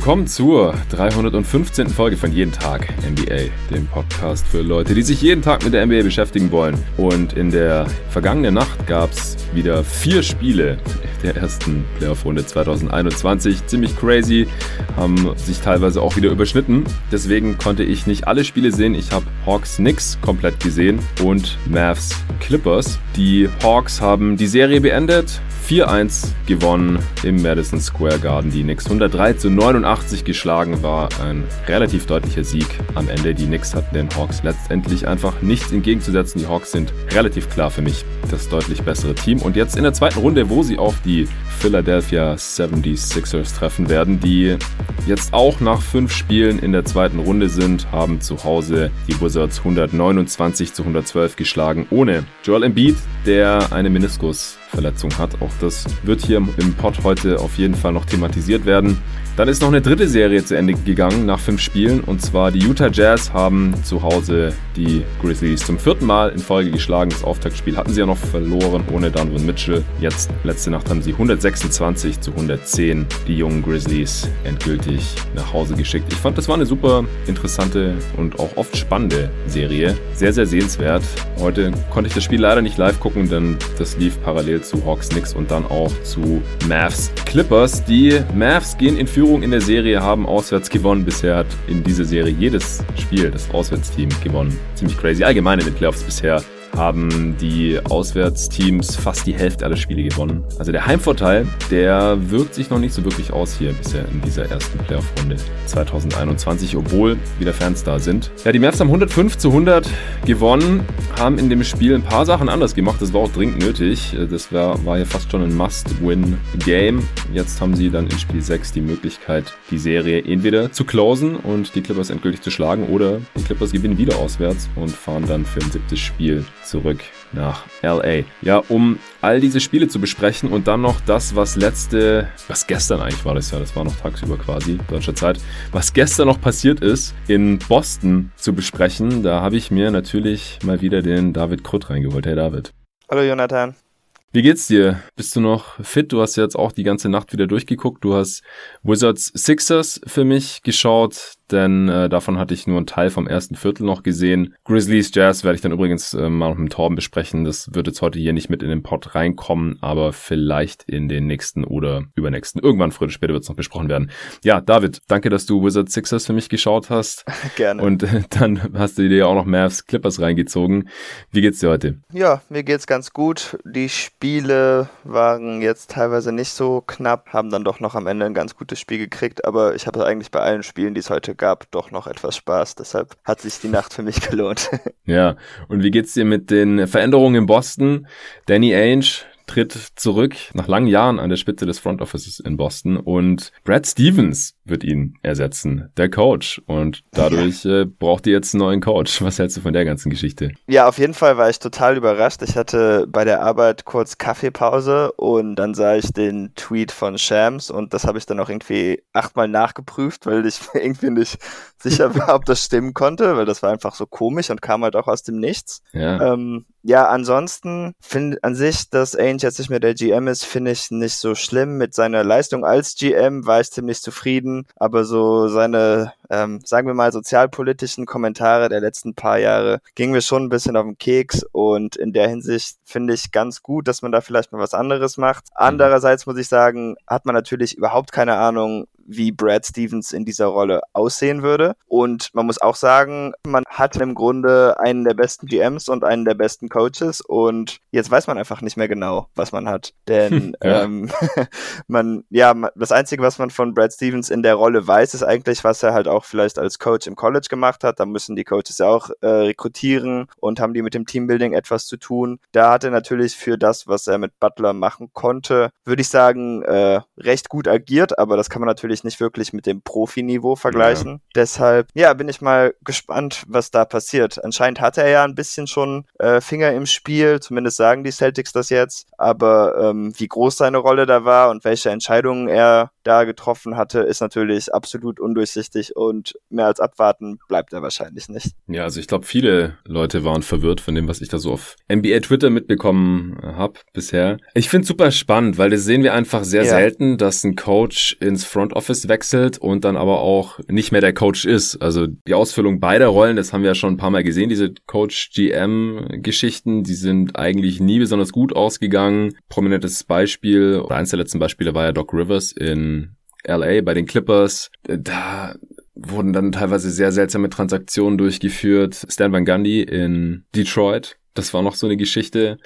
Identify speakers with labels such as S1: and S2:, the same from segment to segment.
S1: willkommen zur 315. Folge von Jeden Tag NBA, dem Podcast für Leute, die sich jeden Tag mit der NBA beschäftigen wollen. Und in der vergangenen Nacht gab es wieder vier Spiele der ersten Playoff-Runde 2021. Ziemlich crazy, haben sich teilweise auch wieder überschnitten. Deswegen konnte ich nicht alle Spiele sehen. Ich habe Hawks Knicks komplett gesehen und Mavs Clippers. Die Hawks haben die Serie beendet, 4-1 gewonnen im Madison Square Garden. Die Knicks 103 zu 89 geschlagen war ein relativ deutlicher Sieg am Ende. Die Knicks hatten den Hawks letztendlich einfach nichts entgegenzusetzen. Die Hawks sind relativ klar für mich das deutlich bessere Team. Und jetzt in der zweiten Runde, wo sie auf die Philadelphia 76ers treffen werden, die jetzt auch nach fünf Spielen in der zweiten Runde sind, haben zu Hause die Wizards 129 zu 112 geschlagen, ohne Joel Embiid, der eine Meniskusverletzung hat. Auch das wird hier im Pod heute auf jeden Fall noch thematisiert werden. Dann ist noch eine dritte Serie zu Ende gegangen nach fünf Spielen und zwar die Utah Jazz haben zu Hause die Grizzlies zum vierten Mal in Folge geschlagen. Das Auftaktspiel hatten sie ja noch verloren ohne Donovan Mitchell. Jetzt, letzte Nacht, haben sie 126 zu 110 die jungen Grizzlies endgültig nach Hause geschickt. Ich fand, das war eine super interessante und auch oft spannende Serie. Sehr, sehr sehenswert. Heute konnte ich das Spiel leider nicht live gucken, denn das lief parallel zu Hawks Knicks und dann auch zu Mavs Clippers. Die Mavs gehen in Führung in der Serie, haben auswärts gewonnen. Bisher hat in dieser Serie jedes Spiel das Auswärtsteam gewonnen. Ziemlich crazy. Allgemein in den Playoffs bisher haben die Auswärtsteams fast die Hälfte aller Spiele gewonnen. Also der Heimvorteil, der wirkt sich noch nicht so wirklich aus hier bisher in dieser ersten Playoff-Runde 2021, obwohl wieder Fans da sind. Ja, die Mavs haben 105 zu 100 gewonnen, haben in dem Spiel ein paar Sachen anders gemacht. Das war auch dringend nötig. Das war, war ja fast schon ein Must-Win-Game. Jetzt haben sie dann in Spiel 6 die Möglichkeit, die Serie entweder zu closen und die Clippers endgültig zu schlagen oder die Clippers gewinnen wieder auswärts und fahren dann für ein siebtes Spiel zurück nach LA. Ja, um all diese Spiele zu besprechen und dann noch das, was letzte, was gestern eigentlich war das ja, das war noch tagsüber quasi, deutscher Zeit, was gestern noch passiert ist, in Boston zu besprechen. Da habe ich mir natürlich mal wieder den David Krutt reingeholt. Hey David.
S2: Hallo Jonathan.
S1: Wie geht's dir? Bist du noch fit? Du hast jetzt auch die ganze Nacht wieder durchgeguckt. Du hast Wizards Sixers für mich geschaut denn äh, davon hatte ich nur einen Teil vom ersten Viertel noch gesehen. Grizzlies Jazz werde ich dann übrigens äh, mal mit Torben besprechen. Das wird jetzt heute hier nicht mit in den Pod reinkommen, aber vielleicht in den nächsten oder übernächsten. Irgendwann früher oder später wird es noch besprochen werden. Ja, David, danke, dass du Wizard Sixers für mich geschaut hast.
S2: Gerne.
S1: Und äh, dann hast du dir auch noch Mavs Clippers reingezogen. Wie geht's dir heute?
S2: Ja, mir geht's ganz gut. Die Spiele waren jetzt teilweise nicht so knapp, haben dann doch noch am Ende ein ganz gutes Spiel gekriegt, aber ich habe eigentlich bei allen Spielen, die es heute gab doch noch etwas Spaß. Deshalb hat sich die Nacht für mich gelohnt.
S1: ja, und wie geht's dir mit den Veränderungen in Boston? Danny Ainge tritt zurück nach langen Jahren an der Spitze des Front Offices in Boston und Brad Stevens wird ihn ersetzen, der Coach. Und dadurch äh, braucht ihr jetzt einen neuen Coach. Was hältst du von der ganzen Geschichte?
S2: Ja, auf jeden Fall war ich total überrascht. Ich hatte bei der Arbeit kurz Kaffeepause und dann sah ich den Tweet von Shams und das habe ich dann auch irgendwie achtmal nachgeprüft, weil ich irgendwie nicht sicher war, ob das stimmen konnte, weil das war einfach so komisch und kam halt auch aus dem Nichts. Ja. Ähm, ja, ansonsten finde an sich, dass Ainge jetzt nicht mehr der GM ist, finde ich nicht so schlimm. Mit seiner Leistung als GM war ich ziemlich zufrieden, aber so seine, ähm, sagen wir mal, sozialpolitischen Kommentare der letzten paar Jahre gingen mir schon ein bisschen auf den Keks und in der Hinsicht finde ich ganz gut, dass man da vielleicht mal was anderes macht. Mhm. Andererseits muss ich sagen, hat man natürlich überhaupt keine Ahnung, wie Brad Stevens in dieser Rolle aussehen würde. Und man muss auch sagen, man hat im Grunde einen der besten GMs und einen der besten Coaches und jetzt weiß man einfach nicht mehr genau, was man hat. Denn ja. ähm, man, ja, das Einzige, was man von Brad Stevens in der Rolle weiß, ist eigentlich, was er halt auch vielleicht als Coach im College gemacht hat. Da müssen die Coaches ja auch äh, rekrutieren und haben die mit dem Teambuilding etwas zu tun. Da hat er natürlich für das, was er mit Butler machen konnte, würde ich sagen, äh, recht gut agiert, aber das kann man natürlich natürlich nicht wirklich mit dem Profiniveau vergleichen. Ja. Deshalb, ja, bin ich mal gespannt, was da passiert. Anscheinend hat er ja ein bisschen schon äh, Finger im Spiel, zumindest sagen die Celtics das jetzt. Aber ähm, wie groß seine Rolle da war und welche Entscheidungen er da getroffen hatte, ist natürlich absolut undurchsichtig und mehr als abwarten bleibt er wahrscheinlich nicht.
S1: Ja, also ich glaube, viele Leute waren verwirrt von dem, was ich da so auf NBA Twitter mitbekommen habe bisher. Ich finde super spannend, weil das sehen wir einfach sehr ja. selten, dass ein Coach ins Front Office wechselt und dann aber auch nicht mehr der Coach ist. Also die Ausfüllung beider Rollen, das haben wir ja schon ein paar Mal gesehen, diese Coach-GM-Geschichten, die sind eigentlich nie besonders gut ausgegangen. Prominentes Beispiel, oder eins der letzten Beispiele war ja Doc Rivers in LA bei den Clippers. Da wurden dann teilweise sehr seltsame Transaktionen durchgeführt. Stan Van Gundy in Detroit. Das war noch so eine Geschichte,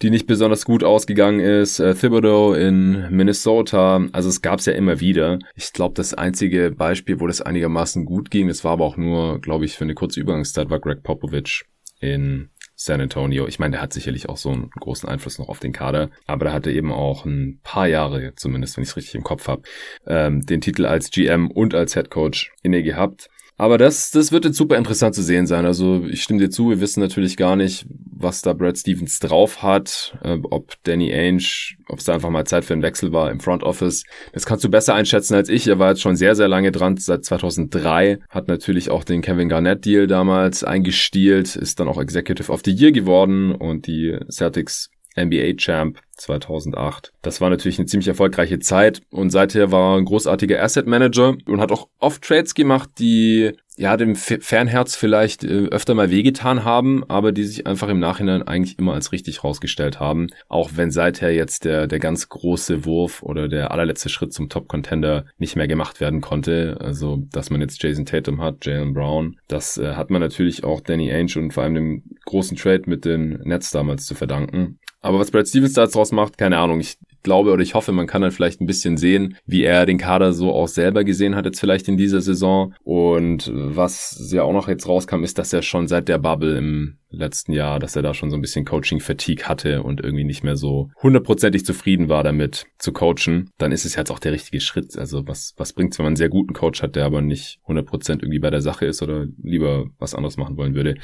S1: die nicht besonders gut ausgegangen ist. Äh, Thibodeau in Minnesota. Also es gab es ja immer wieder. Ich glaube, das einzige Beispiel, wo das einigermaßen gut ging, das war aber auch nur, glaube ich, für eine kurze Übergangszeit, war Greg Popovich in San Antonio. Ich meine, der hat sicherlich auch so einen großen Einfluss noch auf den Kader, aber der hatte eben auch ein paar Jahre, zumindest wenn ich es richtig im Kopf habe, ähm, den Titel als GM und als Head Coach inne gehabt. Aber das, das wird jetzt super interessant zu sehen sein. Also ich stimme dir zu, wir wissen natürlich gar nicht, was da Brad Stevens drauf hat, äh, ob Danny Ainge, ob es da einfach mal Zeit für einen Wechsel war im Front Office. Das kannst du besser einschätzen als ich. Er war jetzt schon sehr, sehr lange dran, seit 2003, hat natürlich auch den Kevin Garnett Deal damals eingestielt, ist dann auch Executive of the Year geworden und die Celtics NBA Champ 2008. Das war natürlich eine ziemlich erfolgreiche Zeit und seither war er ein großartiger Asset Manager und hat auch oft Trades gemacht, die ja dem Fernherz vielleicht äh, öfter mal wehgetan haben, aber die sich einfach im Nachhinein eigentlich immer als richtig rausgestellt haben. Auch wenn seither jetzt der, der ganz große Wurf oder der allerletzte Schritt zum Top-Contender nicht mehr gemacht werden konnte. Also, dass man jetzt Jason Tatum hat, Jalen Brown, das äh, hat man natürlich auch Danny Ainge und vor allem dem großen Trade mit den Nets damals zu verdanken. Aber was Brad Stevens da jetzt draus macht, keine Ahnung. Ich glaube oder ich hoffe, man kann dann vielleicht ein bisschen sehen, wie er den Kader so auch selber gesehen hat jetzt vielleicht in dieser Saison. Und was ja auch noch jetzt rauskam, ist, dass er schon seit der Bubble im letzten Jahr, dass er da schon so ein bisschen Coaching-Fatigue hatte und irgendwie nicht mehr so hundertprozentig zufrieden war damit zu coachen, dann ist es jetzt auch der richtige Schritt. Also was, was bringt's, wenn man einen sehr guten Coach hat, der aber nicht 100% irgendwie bei der Sache ist oder lieber was anderes machen wollen würde.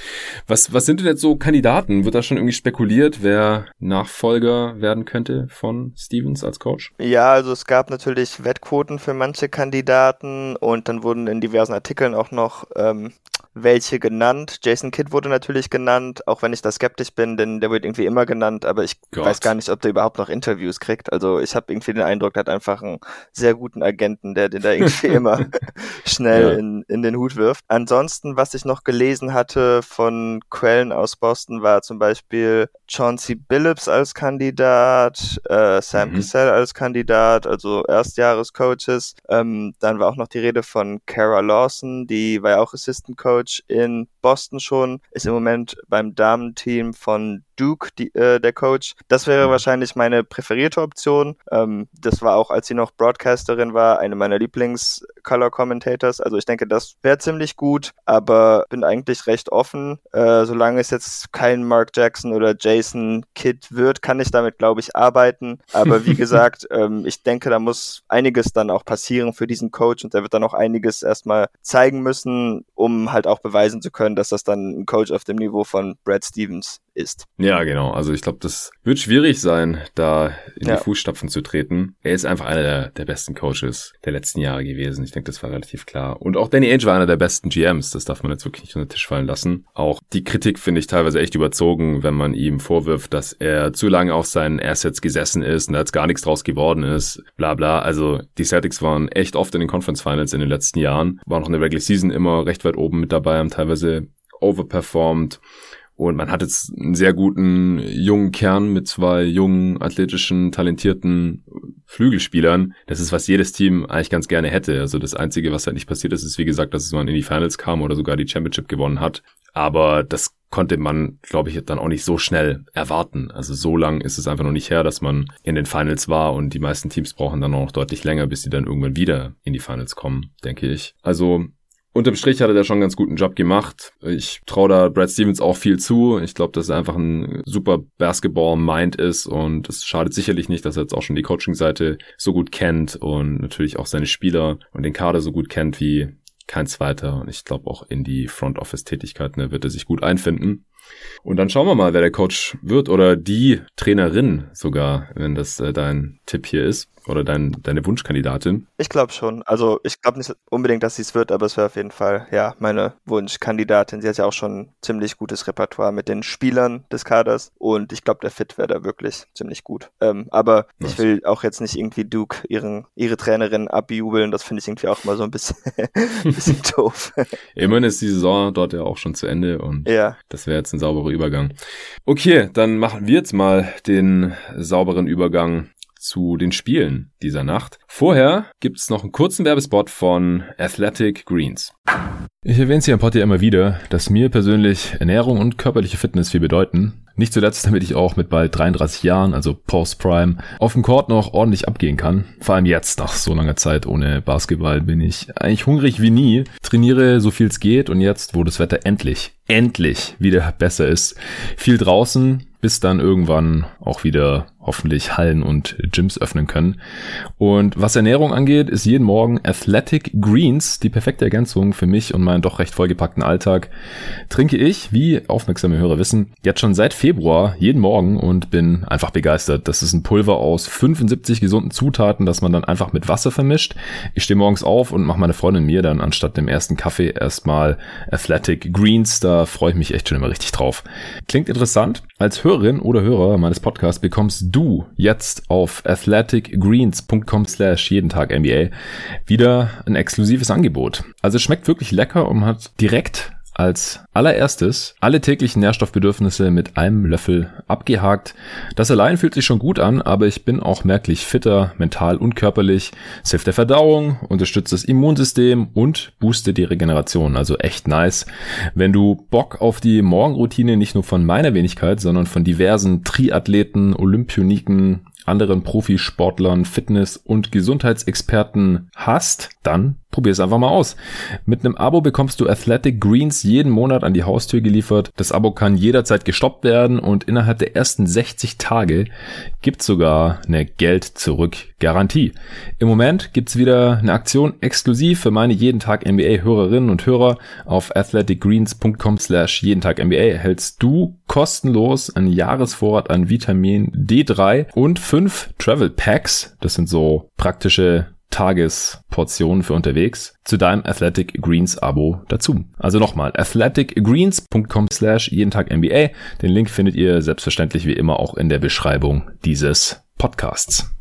S1: Was, was sind denn jetzt so Kandidaten? Wird da schon irgendwie spekuliert, wer Nachfolger werden könnte von Stevens als Coach?
S2: Ja, also es gab natürlich Wettquoten für manche Kandidaten und dann wurden in diversen Artikeln auch noch ähm, welche genannt. Jason Kidd wurde natürlich genannt, auch wenn ich da skeptisch bin, denn der wird irgendwie immer genannt, aber ich Gott. weiß gar nicht, ob der überhaupt noch Interviews kriegt. Also ich habe irgendwie den Eindruck, der hat einfach einen sehr guten Agenten, der den da irgendwie immer schnell ja. in, in den Hut wirft. Ansonsten, was ich noch gelesen hatte von Quellen aus Boston, war zum Beispiel Chauncey Billups als Kandidat, äh, Sam mhm. Cassell als Kandidat, also Erstjahrescoaches. Ähm, dann war auch noch die Rede von Kara Lawson, die war ja auch Assistant Coach in Boston schon, ist im Moment beim Damenteam von Duke, die, äh, der Coach. Das wäre mhm. wahrscheinlich meine präferierte Option. Ähm, das war auch, als sie noch Broadcasterin war, eine meiner Lieblings-Color-Commentators. Also ich denke, das wäre ziemlich gut, aber bin eigentlich recht offen. Äh, solange es jetzt kein Mark Jackson oder Jason Kidd wird, kann ich damit, glaube ich, arbeiten. Aber wie gesagt, ähm, ich denke, da muss einiges dann auch passieren für diesen Coach und der wird dann auch einiges erstmal zeigen müssen, um halt auch beweisen zu können, dass das dann ein Coach auf dem Niveau von Brad Stevens ist.
S1: Ja, genau. Also ich glaube, das wird schwierig sein, da in ja. die Fußstapfen zu treten. Er ist einfach einer der, der, besten Coaches der letzten Jahre gewesen. Ich denke, das war relativ klar. Und auch Danny Ainge war einer der besten GMs. Das darf man jetzt wirklich nicht unter den Tisch fallen lassen. Auch die Kritik finde ich teilweise echt überzogen, wenn man ihm vorwirft, dass er zu lange auf seinen Assets gesessen ist und da jetzt gar nichts draus geworden ist. Bla bla. Also die Celtics waren echt oft in den Conference Finals in den letzten Jahren. Waren auch in der Regular Season immer recht weit oben mit dabei, haben teilweise overperformed. Und man hat jetzt einen sehr guten jungen Kern mit zwei jungen, athletischen, talentierten Flügelspielern. Das ist, was jedes Team eigentlich ganz gerne hätte. Also das Einzige, was halt nicht passiert ist, ist, wie gesagt, dass man in die Finals kam oder sogar die Championship gewonnen hat. Aber das konnte man, glaube ich, dann auch nicht so schnell erwarten. Also so lang ist es einfach noch nicht her, dass man in den Finals war und die meisten Teams brauchen dann auch noch deutlich länger, bis sie dann irgendwann wieder in die Finals kommen, denke ich. Also Unterm Strich hat er da schon einen ganz guten Job gemacht. Ich traue da Brad Stevens auch viel zu. Ich glaube, dass er einfach ein super Basketball-Mind ist und es schadet sicherlich nicht, dass er jetzt auch schon die Coaching-Seite so gut kennt und natürlich auch seine Spieler und den Kader so gut kennt wie kein zweiter. Und ich glaube auch in die Front Office-Tätigkeiten wird er sich gut einfinden. Und dann schauen wir mal, wer der Coach wird oder die Trainerin sogar, wenn das äh, dein Tipp hier ist. Oder dein, deine Wunschkandidatin?
S2: Ich glaube schon. Also ich glaube nicht unbedingt, dass sie es wird, aber es wäre auf jeden Fall ja meine Wunschkandidatin. Sie hat ja auch schon ein ziemlich gutes Repertoire mit den Spielern des Kaders und ich glaube, der Fit wäre da wirklich ziemlich gut. Ähm, aber nice. ich will auch jetzt nicht irgendwie Duke ihren, ihre Trainerin abjubeln. Das finde ich irgendwie auch mal so ein bisschen, bisschen doof.
S1: Immerhin ist die Saison dort ja auch schon zu Ende und ja. das wäre jetzt ein sauberer Übergang. Okay, dann machen wir jetzt mal den sauberen Übergang zu den Spielen dieser Nacht. Vorher gibt's noch einen kurzen Werbespot von Athletic Greens. Ich erwähne es hier im Pod ja immer wieder, dass mir persönlich Ernährung und körperliche Fitness viel bedeuten. Nicht zuletzt, damit ich auch mit bald 33 Jahren, also Post-Prime, auf dem Court noch ordentlich abgehen kann. Vor allem jetzt, nach so langer Zeit ohne Basketball, bin ich eigentlich hungrig wie nie, trainiere so viel es geht und jetzt, wo das Wetter endlich, endlich wieder besser ist, viel draußen, bis dann irgendwann auch wieder hoffentlich Hallen und Gyms öffnen können. Und was Ernährung angeht, ist jeden Morgen Athletic Greens die perfekte Ergänzung für mich und meinen doch recht vollgepackten Alltag. Trinke ich, wie aufmerksame Hörer wissen, jetzt schon seit Februar jeden Morgen und bin einfach begeistert. Das ist ein Pulver aus 75 gesunden Zutaten, das man dann einfach mit Wasser vermischt. Ich stehe morgens auf und mache meine Freundin mir dann anstatt dem ersten Kaffee erstmal Athletic Greens. Da freue ich mich echt schon immer richtig drauf. Klingt interessant. Als Hörerin oder Hörer meines Podcasts bekommst du jetzt auf athleticgreens.com slash jeden Tag NBA wieder ein exklusives Angebot. Also es schmeckt wirklich lecker und hat direkt als allererstes alle täglichen Nährstoffbedürfnisse mit einem Löffel abgehakt. Das allein fühlt sich schon gut an, aber ich bin auch merklich fitter, mental und körperlich. Es hilft der Verdauung, unterstützt das Immunsystem und boostet die Regeneration. Also echt nice. Wenn du Bock auf die Morgenroutine nicht nur von meiner Wenigkeit, sondern von diversen Triathleten, Olympioniken, anderen Profisportlern, Fitness- und Gesundheitsexperten hast, dann probier es einfach mal aus. Mit einem Abo bekommst du Athletic Greens jeden Monat an die Haustür geliefert. Das Abo kann jederzeit gestoppt werden und innerhalb der ersten 60 Tage gibt sogar eine Geld-Zurück-Garantie. Im Moment gibt's wieder eine Aktion exklusiv für meine jeden Tag NBA-Hörerinnen und Hörer. Auf athleticgreens.com slash jeden Tag NBA erhältst du kostenlos einen Jahresvorrat an Vitamin D3 und fünf Travel Packs. Das sind so praktische Tagesportionen für unterwegs zu deinem Athletic Greens Abo dazu. Also nochmal, athleticgreens.com slash jeden Tag NBA. Den Link findet ihr selbstverständlich wie immer auch in der Beschreibung dieses Podcasts.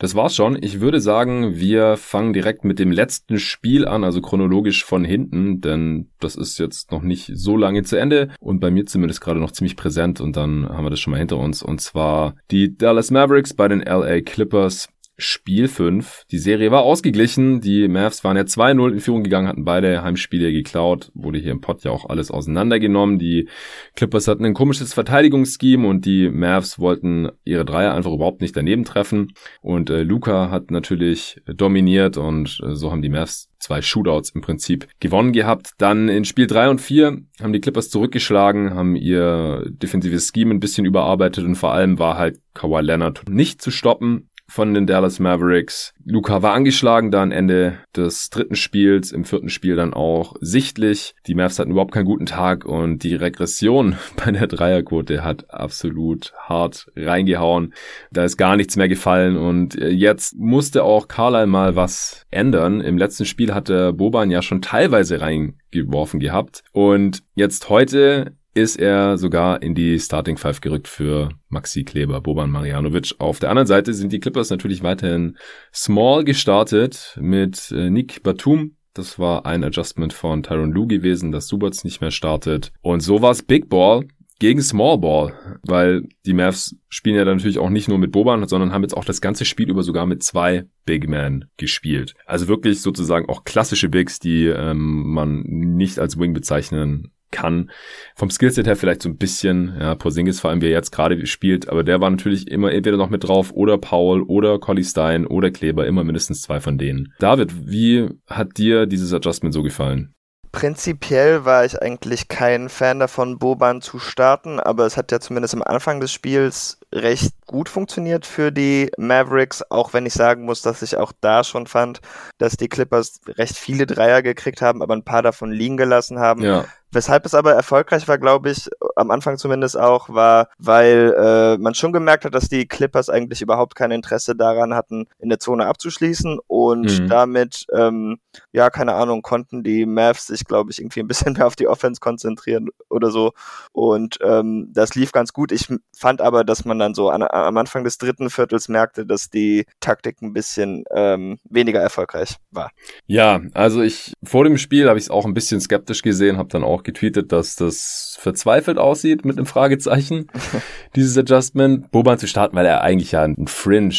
S1: Das war's schon. Ich würde sagen, wir fangen direkt mit dem letzten Spiel an, also chronologisch von hinten, denn das ist jetzt noch nicht so lange zu Ende und bei mir zumindest gerade noch ziemlich präsent und dann haben wir das schon mal hinter uns und zwar die Dallas Mavericks bei den LA Clippers. Spiel 5. Die Serie war ausgeglichen. Die Mavs waren ja 2-0 in Führung gegangen, hatten beide Heimspiele geklaut. Wurde hier im Pod ja auch alles auseinandergenommen. Die Clippers hatten ein komisches Verteidigungsscheme und die Mavs wollten ihre Dreier einfach überhaupt nicht daneben treffen. Und äh, Luca hat natürlich dominiert und äh, so haben die Mavs zwei Shootouts im Prinzip gewonnen gehabt. Dann in Spiel 3 und 4 haben die Clippers zurückgeschlagen, haben ihr defensives Scheme ein bisschen überarbeitet und vor allem war halt Kawhi Leonard nicht zu stoppen von den Dallas Mavericks. Luca war angeschlagen dann Ende des dritten Spiels, im vierten Spiel dann auch sichtlich. Die Mavs hatten überhaupt keinen guten Tag und die Regression bei der Dreierquote hat absolut hart reingehauen. Da ist gar nichts mehr gefallen und äh, jetzt musste auch Carlyle mal was ändern. Im letzten Spiel hatte Boban ja schon teilweise reingeworfen gehabt und jetzt heute ist er sogar in die Starting Five gerückt für Maxi Kleber, Boban Marjanovic. Auf der anderen Seite sind die Clippers natürlich weiterhin small gestartet mit äh, Nick Batum. Das war ein Adjustment von Tyron Lue gewesen, dass Subats nicht mehr startet. Und so war es Big Ball gegen Small Ball, weil die Mavs spielen ja natürlich auch nicht nur mit Boban, sondern haben jetzt auch das ganze Spiel über sogar mit zwei Big Men gespielt. Also wirklich sozusagen auch klassische Bigs, die ähm, man nicht als Wing bezeichnen kann. Vom Skillset her vielleicht so ein bisschen, ja, Porzingis vor allem, wie er jetzt gerade spielt, aber der war natürlich immer entweder noch mit drauf oder Paul oder Collie Stein oder Kleber, immer mindestens zwei von denen. David, wie hat dir dieses Adjustment so gefallen?
S2: Prinzipiell war ich eigentlich kein Fan davon, Boban zu starten, aber es hat ja zumindest am Anfang des Spiels recht gut funktioniert für die Mavericks, auch wenn ich sagen muss, dass ich auch da schon fand, dass die Clippers recht viele Dreier gekriegt haben, aber ein paar davon liegen gelassen haben. Ja. Weshalb es aber erfolgreich war, glaube ich, am Anfang zumindest auch, war, weil äh, man schon gemerkt hat, dass die Clippers eigentlich überhaupt kein Interesse daran hatten, in der Zone abzuschließen und mhm. damit, ähm, ja, keine Ahnung, konnten die Mavs sich, glaube ich, irgendwie ein bisschen mehr auf die Offense konzentrieren oder so. Und ähm, das lief ganz gut. Ich fand aber, dass man dann so an, am Anfang des dritten Viertels merkte, dass die Taktik ein bisschen ähm, weniger erfolgreich war.
S1: Ja, also ich vor dem Spiel habe ich es auch ein bisschen skeptisch gesehen, habe dann auch getweetet, dass das verzweifelt aussieht mit einem Fragezeichen, dieses Adjustment. Boban zu starten, weil er eigentlich ja ein Fringe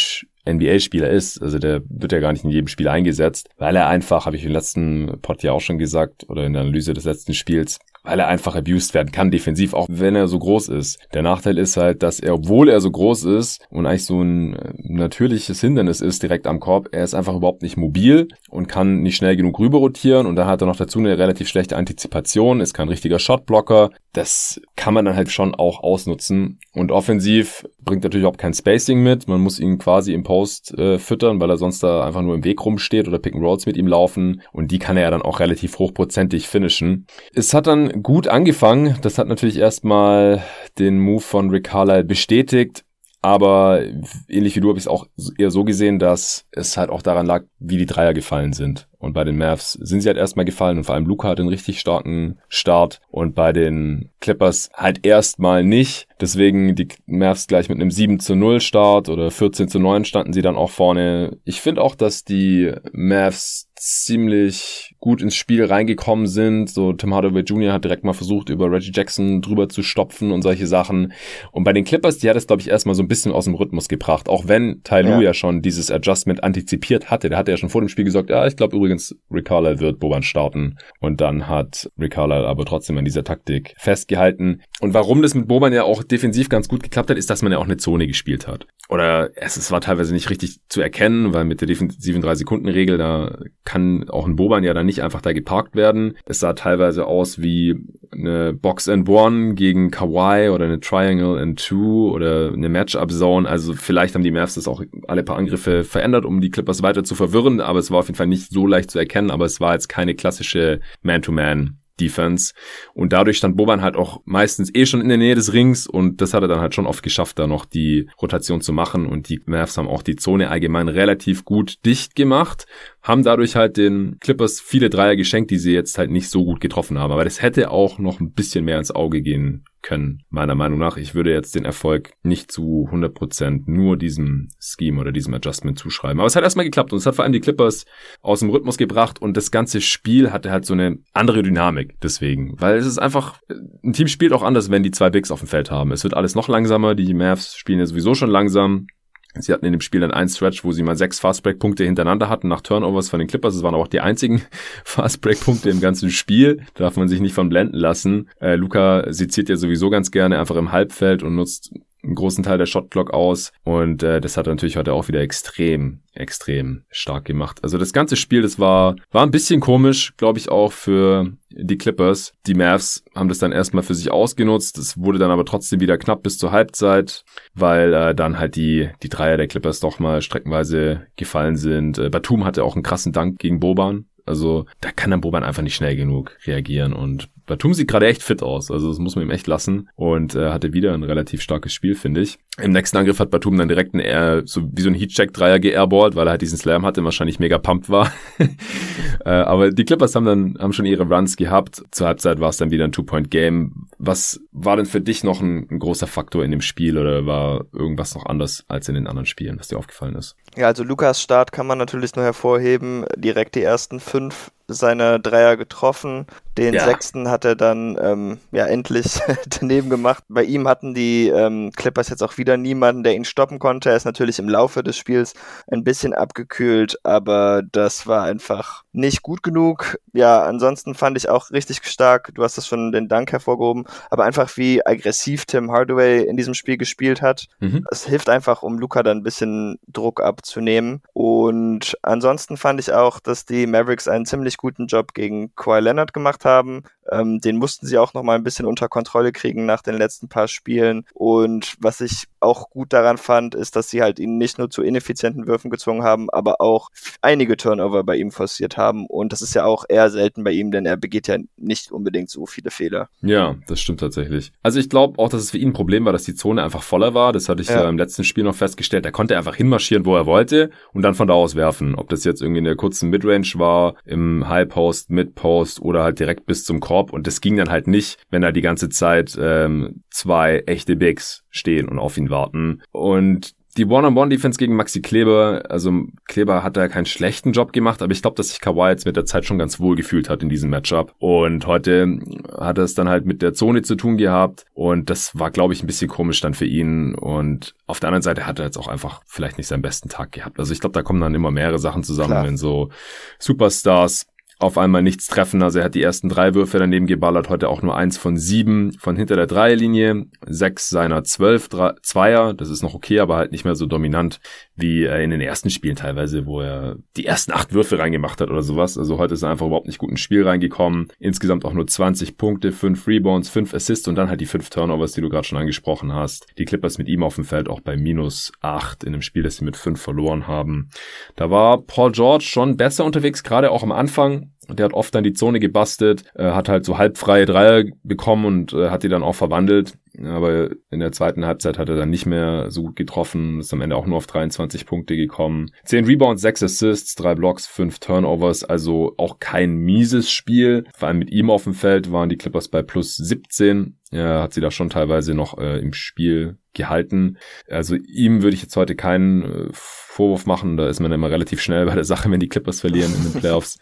S1: NBA-Spieler ist. Also der wird ja gar nicht in jedem Spiel eingesetzt, weil er einfach, habe ich im letzten Pod ja auch schon gesagt, oder in der Analyse des letzten Spiels, weil er einfach abused werden kann, defensiv, auch wenn er so groß ist. Der Nachteil ist halt, dass er, obwohl er so groß ist und eigentlich so ein äh, natürliches Hindernis ist direkt am Korb, er ist einfach überhaupt nicht mobil und kann nicht schnell genug rüber rotieren und da hat er noch dazu eine relativ schlechte Antizipation, ist kein richtiger Shotblocker. Das kann man dann halt schon auch ausnutzen und offensiv bringt natürlich auch kein Spacing mit. Man muss ihn quasi im Post äh, füttern, weil er sonst da einfach nur im Weg rumsteht oder Pick and Rolls mit ihm laufen und die kann er ja dann auch relativ hochprozentig finishen. Es hat dann gut angefangen. Das hat natürlich erstmal den Move von Rick Carlisle bestätigt. Aber ähnlich wie du habe ich es auch eher so gesehen, dass es halt auch daran lag, wie die Dreier gefallen sind. Und bei den Mavs sind sie halt erstmal gefallen und vor allem Luca hat einen richtig starken Start und bei den Clippers halt erstmal nicht. Deswegen die Mavs gleich mit einem 7 zu 0 Start oder 14 zu 9 standen sie dann auch vorne. Ich finde auch, dass die Mavs ziemlich gut ins Spiel reingekommen sind. So Tim Hardaway Jr. hat direkt mal versucht, über Reggie Jackson drüber zu stopfen und solche Sachen. Und bei den Clippers, die hat es, glaube ich, erstmal so ein bisschen aus dem Rhythmus gebracht. Auch wenn Ty ja. ja schon dieses Adjustment antizipiert hatte. Der hatte ja schon vor dem Spiel gesagt, ja, ich glaube übrigens, Rick Carlisle wird Boban starten. Und dann hat Rick Carlisle aber trotzdem an dieser Taktik festgehalten. Und warum das mit Boban ja auch defensiv ganz gut geklappt hat, ist, dass man ja auch eine Zone gespielt hat. Oder es, es war teilweise nicht richtig zu erkennen, weil mit der defensiven 3-Sekunden-Regel, da kann auch ein Boban ja dann nicht einfach da geparkt werden. Es sah teilweise aus wie eine Box and One gegen Kawhi oder eine Triangle and Two oder eine Matchup Zone. Also vielleicht haben die Mavs das auch alle paar Angriffe verändert, um die Clippers weiter zu verwirren, aber es war auf jeden Fall nicht so leicht zu erkennen, aber es war jetzt keine klassische Man-to-Man Defense. Und dadurch stand Boban halt auch meistens eh schon in der Nähe des Rings und das hat er dann halt schon oft geschafft, da noch die Rotation zu machen. Und die Mavs haben auch die Zone allgemein relativ gut dicht gemacht, haben dadurch halt den Clippers viele Dreier geschenkt, die sie jetzt halt nicht so gut getroffen haben. Aber das hätte auch noch ein bisschen mehr ins Auge gehen können, meiner Meinung nach. Ich würde jetzt den Erfolg nicht zu 100% nur diesem Scheme oder diesem Adjustment zuschreiben. Aber es hat erstmal geklappt und es hat vor allem die Clippers aus dem Rhythmus gebracht und das ganze Spiel hatte halt so eine andere Dynamik deswegen. Weil es ist einfach, ein Team spielt auch anders, wenn die zwei Bigs auf dem Feld haben. Es wird alles noch langsamer, die Mavs spielen ja sowieso schon langsam. Sie hatten in dem Spiel dann einen Stretch, wo sie mal sechs Fastbreak-Punkte hintereinander hatten nach Turnovers von den Clippers. Das waren auch die einzigen Fastbreak-Punkte im ganzen Spiel. Da darf man sich nicht von blenden lassen. Äh, Luca seziert ja sowieso ganz gerne einfach im Halbfeld und nutzt einen großen Teil der Shotclock aus und äh, das hat natürlich heute auch wieder extrem, extrem stark gemacht. Also das ganze Spiel, das war, war ein bisschen komisch, glaube ich auch für die Clippers. Die Mavs haben das dann erstmal für sich ausgenutzt. Es wurde dann aber trotzdem wieder knapp bis zur Halbzeit, weil äh, dann halt die, die Dreier der Clippers doch mal streckenweise gefallen sind. Äh, Batum hatte auch einen krassen Dank gegen Boban. Also da kann dann Boban einfach nicht schnell genug reagieren und Batum sieht gerade echt fit aus, also das muss man ihm echt lassen und äh, hatte wieder ein relativ starkes Spiel, finde ich. Im nächsten Angriff hat Batum dann direkt ein eher so wie so ein Heatcheck-Dreier geairballt, weil er halt diesen Slam hatte, wahrscheinlich mega pumped war. äh, aber die Clippers haben dann haben schon ihre Runs gehabt. Zur Halbzeit war es dann wieder ein Two-Point-Game. Was war denn für dich noch ein, ein großer Faktor in dem Spiel oder war irgendwas noch anders als in den anderen Spielen, was dir aufgefallen ist?
S2: Ja, also Lukas Start kann man natürlich nur hervorheben. Direkt die ersten fünf seine Dreier getroffen. Den ja. sechsten hat er dann ähm, ja endlich daneben gemacht. Bei ihm hatten die ähm, Clippers jetzt auch wieder niemanden, der ihn stoppen konnte. Er ist natürlich im Laufe des Spiels ein bisschen abgekühlt, aber das war einfach nicht gut genug. Ja, ansonsten fand ich auch richtig stark. Du hast das schon den Dank hervorgehoben, aber einfach wie aggressiv Tim Hardaway in diesem Spiel gespielt hat. Mhm. Es hilft einfach, um Luca dann ein bisschen Druck abzunehmen. Und ansonsten fand ich auch, dass die Mavericks einen ziemlich guten Job gegen Kawhi Leonard gemacht haben. Ähm, den mussten sie auch noch mal ein bisschen unter Kontrolle kriegen nach den letzten paar Spielen. Und was ich auch gut daran fand, ist, dass sie halt ihn nicht nur zu ineffizienten Würfen gezwungen haben, aber auch einige Turnover bei ihm forciert haben. Und das ist ja auch eher selten bei ihm, denn er begeht ja nicht unbedingt so viele Fehler.
S1: Ja, das stimmt tatsächlich. Also ich glaube auch, dass es für ihn ein Problem war, dass die Zone einfach voller war. Das hatte ich ja. ja im letzten Spiel noch festgestellt. Er konnte einfach hinmarschieren, wo er wollte und dann von da aus werfen. Ob das jetzt irgendwie in der kurzen Midrange war, im High Post, Mid Post oder halt direkt bis zum Korb. Und das ging dann halt nicht, wenn er die ganze Zeit ähm, zwei echte Bigs stehen und auf ihn warten. Und die One-on-One-Defense gegen Maxi Kleber, also Kleber hat da keinen schlechten Job gemacht, aber ich glaube, dass sich Kawhi jetzt mit der Zeit schon ganz wohl gefühlt hat in diesem Matchup. Und heute hat er es dann halt mit der Zone zu tun gehabt und das war, glaube ich, ein bisschen komisch dann für ihn. Und auf der anderen Seite hat er jetzt auch einfach vielleicht nicht seinen besten Tag gehabt. Also ich glaube, da kommen dann immer mehrere Sachen zusammen, Klar. wenn so Superstars auf einmal nichts treffen. Also er hat die ersten drei Würfe daneben geballert, heute auch nur eins von sieben von hinter der Dreierlinie, sechs seiner zwölf Zweier, das ist noch okay, aber halt nicht mehr so dominant wie in den ersten Spielen teilweise, wo er die ersten acht Würfe reingemacht hat oder sowas. Also heute ist er einfach überhaupt nicht gut ins Spiel reingekommen. Insgesamt auch nur 20 Punkte, fünf Rebounds, fünf Assists und dann halt die fünf Turnovers, die du gerade schon angesprochen hast. Die Clippers mit ihm auf dem Feld auch bei minus acht in einem Spiel, das sie mit fünf verloren haben. Da war Paul George schon besser unterwegs, gerade auch am Anfang. Der hat oft dann die Zone gebastelt, äh, hat halt so halbfreie Dreier bekommen und äh, hat die dann auch verwandelt. Aber in der zweiten Halbzeit hat er dann nicht mehr so gut getroffen, ist am Ende auch nur auf 23 Punkte gekommen. 10 Rebounds, 6 Assists, 3 Blocks, 5 Turnovers, also auch kein mieses Spiel. Vor allem mit ihm auf dem Feld waren die Clippers bei plus 17. Er hat sie da schon teilweise noch äh, im Spiel gehalten. Also ihm würde ich jetzt heute keinen äh, Vorwurf machen. Da ist man immer relativ schnell bei der Sache, wenn die Clippers verlieren in den Playoffs,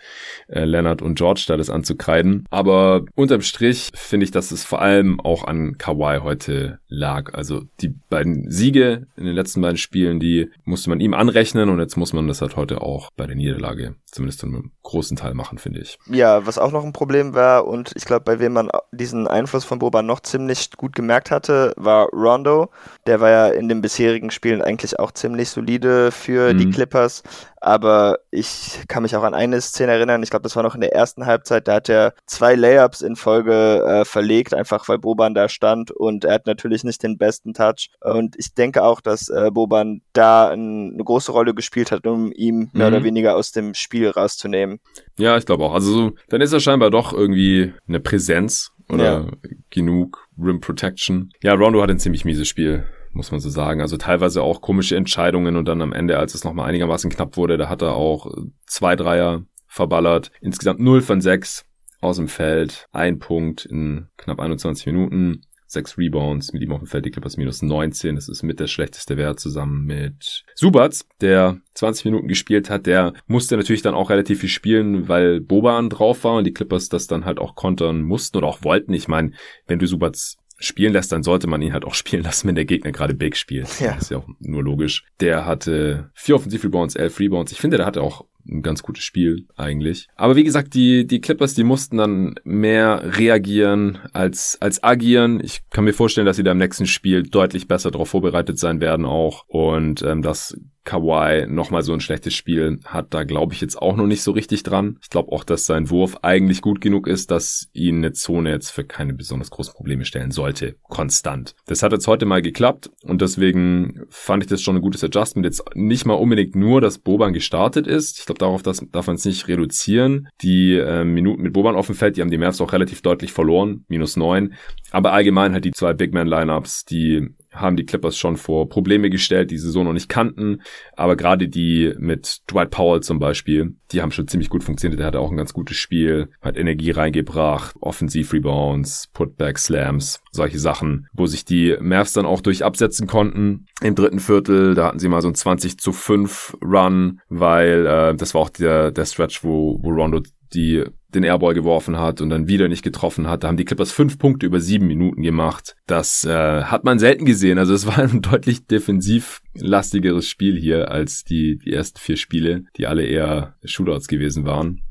S1: äh, Leonard und George da das anzukreiden. Aber unterm Strich finde ich, dass es vor allem auch an Kawhi heute lag. Also die beiden Siege in den letzten beiden Spielen, die musste man ihm anrechnen und jetzt muss man das halt heute auch bei der Niederlage zumindest in einem großen Teil machen, finde ich.
S2: Ja, was auch noch ein Problem war und ich glaube, bei wem man diesen Einfluss von Boban noch ziemlich gut gemerkt hatte, war Rondo. Der war ja in den bisherigen Spielen eigentlich auch ziemlich solide für mhm. die Clippers. Aber ich kann mich auch an eine Szene erinnern, ich glaube, das war noch in der ersten Halbzeit, da hat er zwei Layups in Folge äh, verlegt, einfach weil Boban da stand und er hat natürlich nicht den besten Touch. Und ich denke auch, dass äh, Boban da ein, eine große Rolle gespielt hat, um ihn mehr mhm. oder weniger aus dem Spiel rauszunehmen.
S1: Ja, ich glaube auch. Also so, dann ist er scheinbar doch irgendwie eine Präsenz oder ja. genug Rim Protection. Ja, Rondo hat ein ziemlich mieses Spiel muss man so sagen. Also teilweise auch komische Entscheidungen und dann am Ende, als es nochmal einigermaßen knapp wurde, da hat er auch zwei Dreier verballert. Insgesamt 0 von 6 aus dem Feld. Ein Punkt in knapp 21 Minuten. Sechs Rebounds mit ihm auf dem Feld, die Clippers minus 19. Das ist mit der schlechteste Wert zusammen mit Subats, der 20 Minuten gespielt hat. Der musste natürlich dann auch relativ viel spielen, weil Boban drauf war und die Clippers das dann halt auch kontern mussten oder auch wollten. Ich meine, wenn du Subats spielen lässt, dann sollte man ihn halt auch spielen lassen, wenn der Gegner gerade Big spielt. Ja. Das ist ja auch nur logisch. Der hatte vier Offensiv-Rebounds, elf Rebounds. Ich finde, der hatte auch ein ganz gutes Spiel eigentlich. Aber wie gesagt, die, die Clippers, die mussten dann mehr reagieren als, als agieren. Ich kann mir vorstellen, dass sie da im nächsten Spiel deutlich besser darauf vorbereitet sein werden auch. Und ähm, das Kawhi nochmal so ein schlechtes Spiel hat, da glaube ich jetzt auch noch nicht so richtig dran. Ich glaube auch, dass sein Wurf eigentlich gut genug ist, dass ihn eine Zone jetzt für keine besonders großen Probleme stellen sollte. Konstant. Das hat jetzt heute mal geklappt und deswegen fand ich das schon ein gutes Adjustment. Jetzt nicht mal unbedingt nur, dass Boban gestartet ist. Ich glaube, darauf das, darf man es nicht reduzieren. Die äh, Minuten mit Boban auf dem Feld, die haben die Mavs auch relativ deutlich verloren. Minus neun. Aber allgemein halt die zwei Big Man Lineups, die haben die Clippers schon vor Probleme gestellt, die sie so noch nicht kannten. Aber gerade die mit Dwight Powell zum Beispiel, die haben schon ziemlich gut funktioniert. Der hatte auch ein ganz gutes Spiel, hat Energie reingebracht, Offensiv-Rebounds, Putback, Slams, solche Sachen, wo sich die Mavs dann auch durch absetzen konnten. Im dritten Viertel, da hatten sie mal so ein 20 zu 5 Run, weil äh, das war auch der, der Stretch, wo, wo Rondo die den Airball geworfen hat und dann wieder nicht getroffen hat. Da haben die Clippers fünf Punkte über sieben Minuten gemacht. Das äh, hat man selten gesehen. Also es war ein deutlich defensiv lastigeres Spiel hier als die, die ersten vier Spiele, die alle eher Shootouts gewesen waren.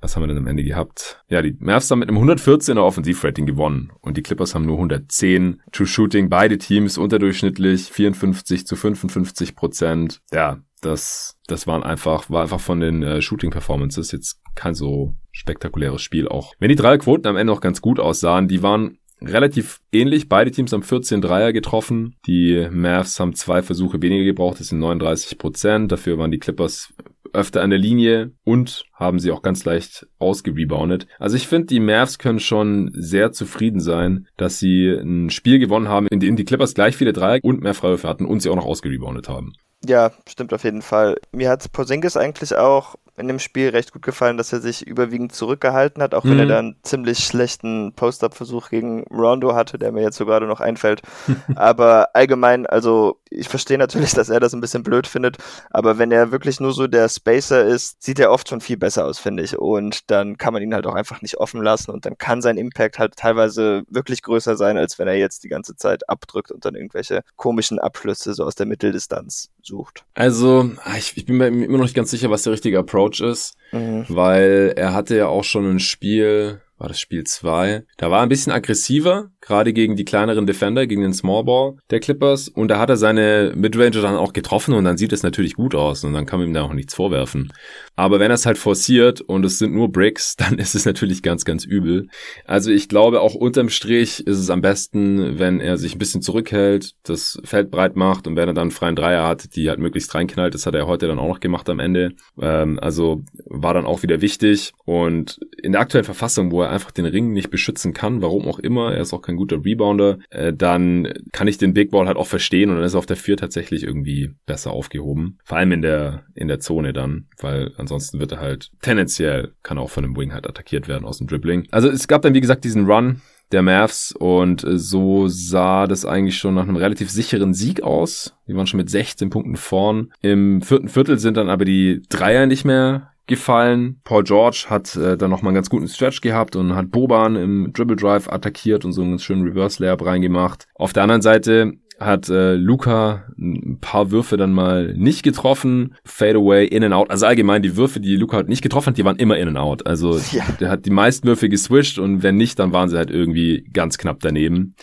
S1: Was haben wir denn am Ende gehabt? Ja, die Mavs haben mit einem 114er Offensivrating gewonnen und die Clippers haben nur 110. True Shooting, beide Teams unterdurchschnittlich, 54 zu 55 Prozent. Ja, das, das waren einfach, war einfach von den äh, Shooting-Performances jetzt kein so spektakuläres Spiel auch. Wenn die drei Quoten am Ende noch ganz gut aussahen, die waren relativ ähnlich. Beide Teams haben 14 Dreier getroffen. Die Mavs haben zwei Versuche weniger gebraucht, das sind 39 Prozent. Dafür waren die Clippers öfter an der Linie und haben sie auch ganz leicht ausgereboundet. Also ich finde, die Mavs können schon sehr zufrieden sein, dass sie ein Spiel gewonnen haben, in dem die Clippers gleich viele Dreier und mehr Freiwürfe hatten und sie auch noch ausgereboundet haben.
S2: Ja, stimmt auf jeden Fall. Mir hat Porzingis eigentlich auch in dem Spiel recht gut gefallen, dass er sich überwiegend zurückgehalten hat, auch mhm. wenn er mhm. dann einen ziemlich schlechten Post-Up-Versuch gegen Rondo hatte, der mir jetzt so gerade noch einfällt. aber allgemein, also ich verstehe natürlich, dass er das ein bisschen blöd findet, aber wenn er wirklich nur so der Spacer ist, sieht er oft schon viel besser aus, finde ich. Und dann kann man ihn halt auch einfach nicht offen lassen und dann kann sein Impact halt teilweise wirklich größer sein, als wenn er jetzt die ganze Zeit abdrückt und dann irgendwelche komischen Abschlüsse so aus der Mitteldistanz sucht.
S1: Also, ah, ich, ich bin mir immer noch nicht ganz sicher, was der richtige Approach ist, mhm. weil er hatte ja auch schon ein Spiel, war das Spiel 2. Da war er ein bisschen aggressiver, gerade gegen die kleineren Defender, gegen den Smallball der Clippers. Und da hat er seine Midranger dann auch getroffen und dann sieht es natürlich gut aus und dann kann man ihm da auch nichts vorwerfen. Aber wenn er es halt forciert und es sind nur Bricks, dann ist es natürlich ganz, ganz übel. Also ich glaube, auch unterm Strich ist es am besten, wenn er sich ein bisschen zurückhält, das Feld breit macht und wenn er dann einen freien Dreier hat, die halt möglichst reinknallt. Das hat er heute dann auch noch gemacht am Ende. Ähm, also war dann auch wieder wichtig. Und in der aktuellen Verfassung, wo er einfach den Ring nicht beschützen kann, warum auch immer, er ist auch kein guter Rebounder, äh, dann kann ich den Big Ball halt auch verstehen und dann ist er auf der 4 tatsächlich irgendwie besser aufgehoben. Vor allem in der, in der Zone dann, weil ansonsten wird er halt tendenziell, kann auch von einem Wing halt attackiert werden aus dem Dribbling. Also es gab dann wie gesagt diesen Run, der Mavs und äh, so sah das eigentlich schon nach einem relativ sicheren Sieg aus. Die waren schon mit 16 Punkten vorn. Im vierten Viertel sind dann aber die Dreier nicht mehr gefallen. Paul George hat äh, dann nochmal einen ganz guten Stretch gehabt und hat Boban im Dribble Drive attackiert und so einen schönen Reverse Layup reingemacht. Auf der anderen Seite hat äh, Luca ein paar Würfe dann mal nicht getroffen, Fadeaway, in and out. Also allgemein die Würfe, die Luca nicht getroffen hat, die waren immer in and out. Also ja. der hat die meisten Würfe geswischt und wenn nicht, dann waren sie halt irgendwie ganz knapp daneben.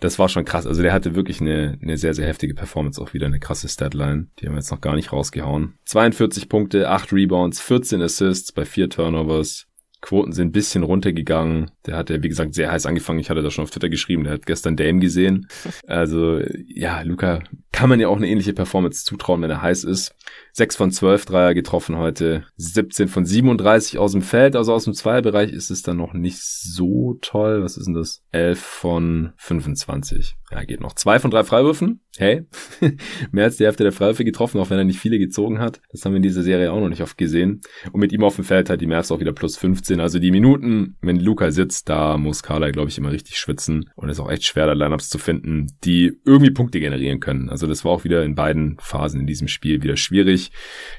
S1: Das war schon krass. Also der hatte wirklich eine, eine sehr, sehr heftige Performance, auch wieder eine krasse Statline. Die haben wir jetzt noch gar nicht rausgehauen. 42 Punkte, 8 Rebounds, 14 Assists bei 4 Turnovers. Quoten sind ein bisschen runtergegangen. Der hat ja, wie gesagt, sehr heiß angefangen. Ich hatte das schon auf Twitter geschrieben. Der hat gestern Dame gesehen. Also, ja, Luca kann man ja auch eine ähnliche Performance zutrauen, wenn er heiß ist. 6 von 12 Dreier getroffen heute. 17 von 37 aus dem Feld. Also aus dem Zweierbereich ist es dann noch nicht so toll. Was ist denn das? 11 von 25. Ja, geht noch. 2 von 3 Freiwürfen. Hey, mehr als die Hälfte der Freiwürfe getroffen, auch wenn er nicht viele gezogen hat. Das haben wir in dieser Serie auch noch nicht oft gesehen. Und mit ihm auf dem Feld hat die Mavs auch wieder plus 15. Also die Minuten, wenn Luca sitzt, da muss Carla, glaube ich, immer richtig schwitzen. Und es ist auch echt schwer, da Lineups zu finden, die irgendwie Punkte generieren können. Also das war auch wieder in beiden Phasen in diesem Spiel wieder schwierig.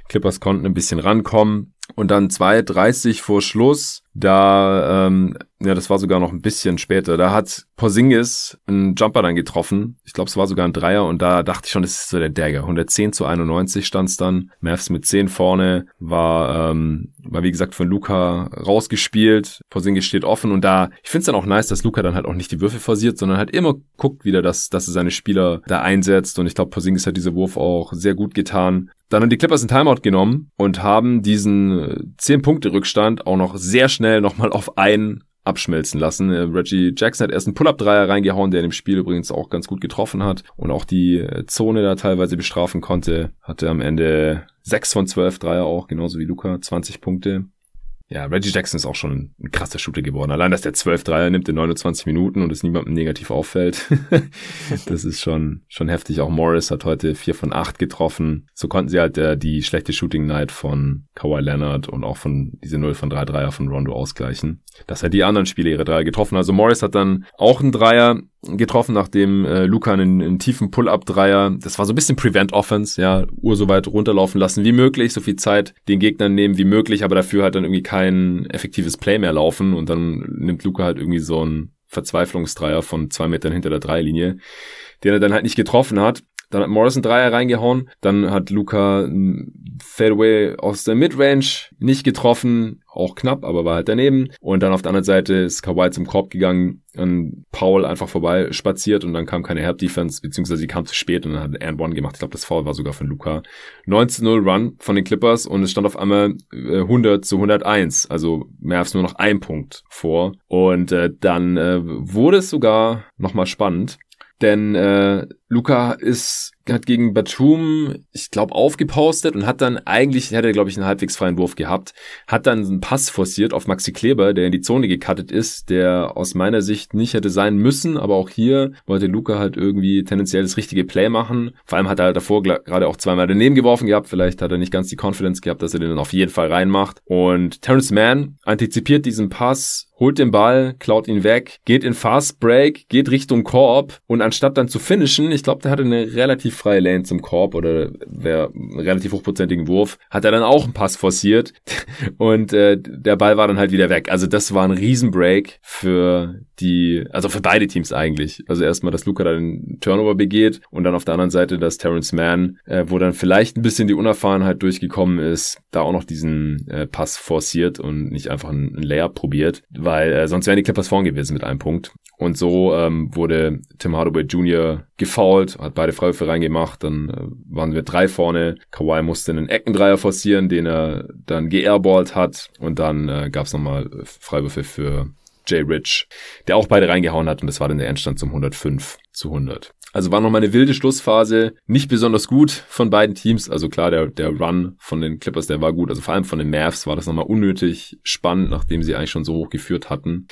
S1: Clippers konnten ein bisschen rankommen. Und dann 2.30 vor Schluss, da, ähm, ja, das war sogar noch ein bisschen später, da hat Porzingis einen Jumper dann getroffen. Ich glaube, es war sogar ein Dreier und da dachte ich schon, das ist so der Dagger. 110 zu 91 stand's dann. Mavs mit 10 vorne, war, ähm, war wie gesagt von Luca rausgespielt. Porzingis steht offen und da, ich finde es dann auch nice, dass Luca dann halt auch nicht die Würfe forciert, sondern halt immer guckt wieder, dass, dass er seine Spieler da einsetzt und ich glaube, Porzingis hat diese Wurf auch sehr gut getan. Dann haben die Clippers einen Timeout genommen und haben diesen 10-Punkte-Rückstand auch noch sehr schnell nochmal auf einen abschmelzen lassen. Äh, Reggie Jackson hat erst einen Pull-Up-Dreier reingehauen, der in dem Spiel übrigens auch ganz gut getroffen hat und auch die äh, Zone da teilweise bestrafen konnte. Hatte am Ende 6 von 12 Dreier auch, genauso wie Luca, 20 Punkte. Ja, Reggie Jackson ist auch schon ein krasser Shooter geworden. Allein, dass der 12 Dreier nimmt in 29 Minuten und es niemandem negativ auffällt. das ist schon, schon heftig. Auch Morris hat heute 4 von 8 getroffen. So konnten sie halt äh, die schlechte Shooting Night von Kawhi Leonard und auch von diese 0 von 3 Dreier von Rondo ausgleichen. Dass er die anderen Spiele ihre Dreier getroffen. Also Morris hat dann auch einen Dreier getroffen, nachdem äh, Luca einen, einen tiefen Pull-Up-Dreier, das war so ein bisschen Prevent-Offense, ja, Uhr so weit runterlaufen lassen wie möglich, so viel Zeit den Gegnern nehmen wie möglich, aber dafür halt dann irgendwie kein effektives Play mehr laufen und dann nimmt Luca halt irgendwie so einen Verzweiflungsdreier von zwei Metern hinter der Dreilinie, den er dann halt nicht getroffen hat. Dann hat Morrison Dreier reingehauen. Dann hat Luca Fadeaway aus der Midrange nicht getroffen auch knapp, aber war halt daneben. Und dann auf der anderen Seite ist Kawhi zum Korb gegangen und Paul einfach vorbei spaziert und dann kam keine Help Defense, beziehungsweise sie kam zu spät und dann hat er and One gemacht. Ich glaube, das Foul war sogar von Luca. 19-0 Run von den Clippers und es stand auf einmal 100 äh, zu 101, also als nur noch ein Punkt vor. Und äh, dann äh, wurde es sogar nochmal spannend. Denn äh, Luca ist hat gegen Batum, ich glaube, aufgepostet und hat dann eigentlich, hätte er, glaube ich, einen halbwegs freien Wurf gehabt, hat dann einen Pass forciert auf Maxi Kleber, der in die Zone gecuttet ist, der aus meiner Sicht nicht hätte sein müssen, aber auch hier wollte Luca halt irgendwie tendenziell das richtige Play machen. Vor allem hat er halt davor gerade auch zweimal daneben geworfen gehabt, vielleicht hat er nicht ganz die Confidence gehabt, dass er den dann auf jeden Fall reinmacht. Und Terrence Mann antizipiert diesen Pass, holt den Ball, klaut ihn weg, geht in Fast Break, geht Richtung Korb und anstatt dann zu finishen, ich glaube, der hatte eine relativ freie Lane zum Korb oder einen relativ hochprozentigen Wurf, hat er dann auch einen Pass forciert und äh, der Ball war dann halt wieder weg. Also das war ein Riesenbreak für die, also für beide Teams eigentlich. Also erstmal, dass Luca da den Turnover begeht und dann auf der anderen Seite, dass Terrence Mann, äh, wo dann vielleicht ein bisschen die Unerfahrenheit durchgekommen ist, da auch noch diesen äh, Pass forciert und nicht einfach einen, einen Layer probiert, weil äh, sonst wären die Clippers vorn gewesen mit einem Punkt. Und so ähm, wurde Tim Hardaway Jr. gefoult, hat beide Freiwürfe reingemacht, dann äh, waren wir drei vorne. Kawhi musste einen Eckendreier forcieren, den er dann geairballt hat und dann äh, gab es nochmal Freiwürfe für Jay Rich, der auch beide reingehauen hat und das war dann der Endstand zum 105 zu 100. Also war nochmal eine wilde Schlussphase, nicht besonders gut von beiden Teams. Also klar, der, der Run von den Clippers, der war gut. Also vor allem von den Mavs war das nochmal unnötig spannend, nachdem sie eigentlich schon so hoch geführt hatten.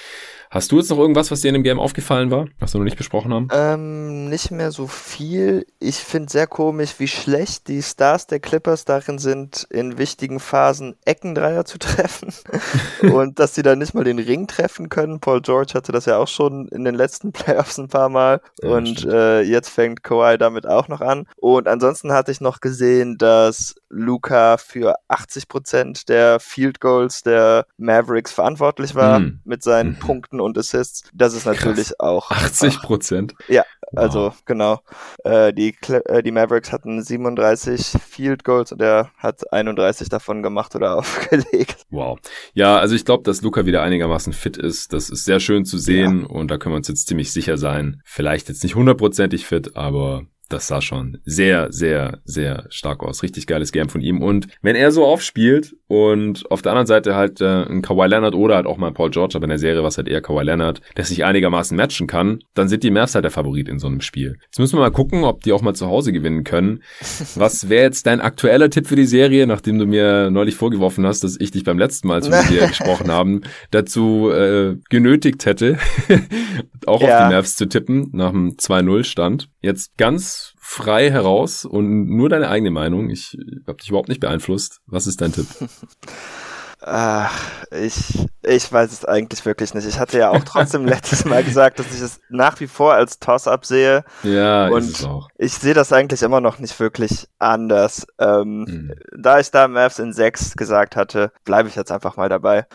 S1: Hast du jetzt noch irgendwas, was dir in dem Game aufgefallen war, was wir noch nicht besprochen haben?
S2: Ähm, nicht mehr so viel. Ich finde sehr komisch, wie schlecht die Stars der Clippers darin sind, in wichtigen Phasen Eckendreier zu treffen. und dass sie da nicht mal den Ring treffen können. Paul George hatte das ja auch schon in den letzten Playoffs ein paar Mal. Ja, und äh, jetzt fängt Kawhi damit auch noch an. Und ansonsten hatte ich noch gesehen, dass Luca für 80 Prozent der Field Goals der Mavericks verantwortlich war hm. mit seinen mhm. Punkten und Assists. Das ist natürlich Krass. auch.
S1: 80 Prozent?
S2: Ja, also wow. genau. Äh, die, äh, die Mavericks hatten 37 Field Goals und er hat 31 davon gemacht oder aufgelegt.
S1: Wow. Ja, also ich glaube, dass Luca wieder einigermaßen fit ist. Das ist sehr schön zu sehen ja. und da können wir uns jetzt ziemlich sicher sein. Vielleicht jetzt nicht hundertprozentig fit, aber das sah schon sehr, sehr, sehr stark aus. Richtig geiles Game von ihm. Und wenn er so aufspielt und auf der anderen Seite halt äh, ein Kawhi Leonard oder halt auch mal Paul George, aber in der Serie was halt eher Kawhi Leonard, der sich einigermaßen matchen kann, dann sind die Mavs halt der Favorit in so einem Spiel. Jetzt müssen wir mal gucken, ob die auch mal zu Hause gewinnen können. Was wäre jetzt dein aktueller Tipp für die Serie, nachdem du mir neulich vorgeworfen hast, dass ich dich beim letzten Mal, als wir mit dir gesprochen haben, dazu äh, genötigt hätte, auch ja. auf die Mavs zu tippen, nach einem 2-0-Stand. Jetzt ganz frei heraus und nur deine eigene Meinung. Ich habe dich überhaupt nicht beeinflusst. Was ist dein Tipp?
S2: Ach, ich, ich weiß es eigentlich wirklich nicht. Ich hatte ja auch trotzdem letztes Mal gesagt, dass ich es nach wie vor als Toss-Up sehe.
S1: Ja,
S2: und
S1: ist es auch.
S2: ich sehe das eigentlich immer noch nicht wirklich anders. Ähm, mhm. Da ich da Mavs in 6 gesagt hatte, bleibe ich jetzt einfach mal dabei.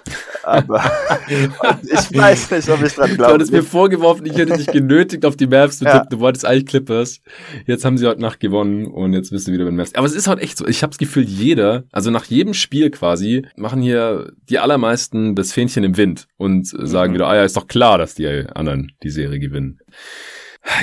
S2: Aber ich weiß nicht, ob ich dran glaube.
S1: Du hattest mir vorgeworfen, ich hätte dich genötigt, auf die Mavs zu ja. tippen. Du wolltest eigentlich Clippers. Jetzt haben sie heute Nacht gewonnen und jetzt bist du wieder mit Mavs. Aber es ist halt echt so. Ich habe das Gefühl, jeder, also nach jedem Spiel quasi, machen hier die allermeisten das Fähnchen im Wind und sagen mhm. wieder, ah ja, ist doch klar, dass die anderen die Serie gewinnen.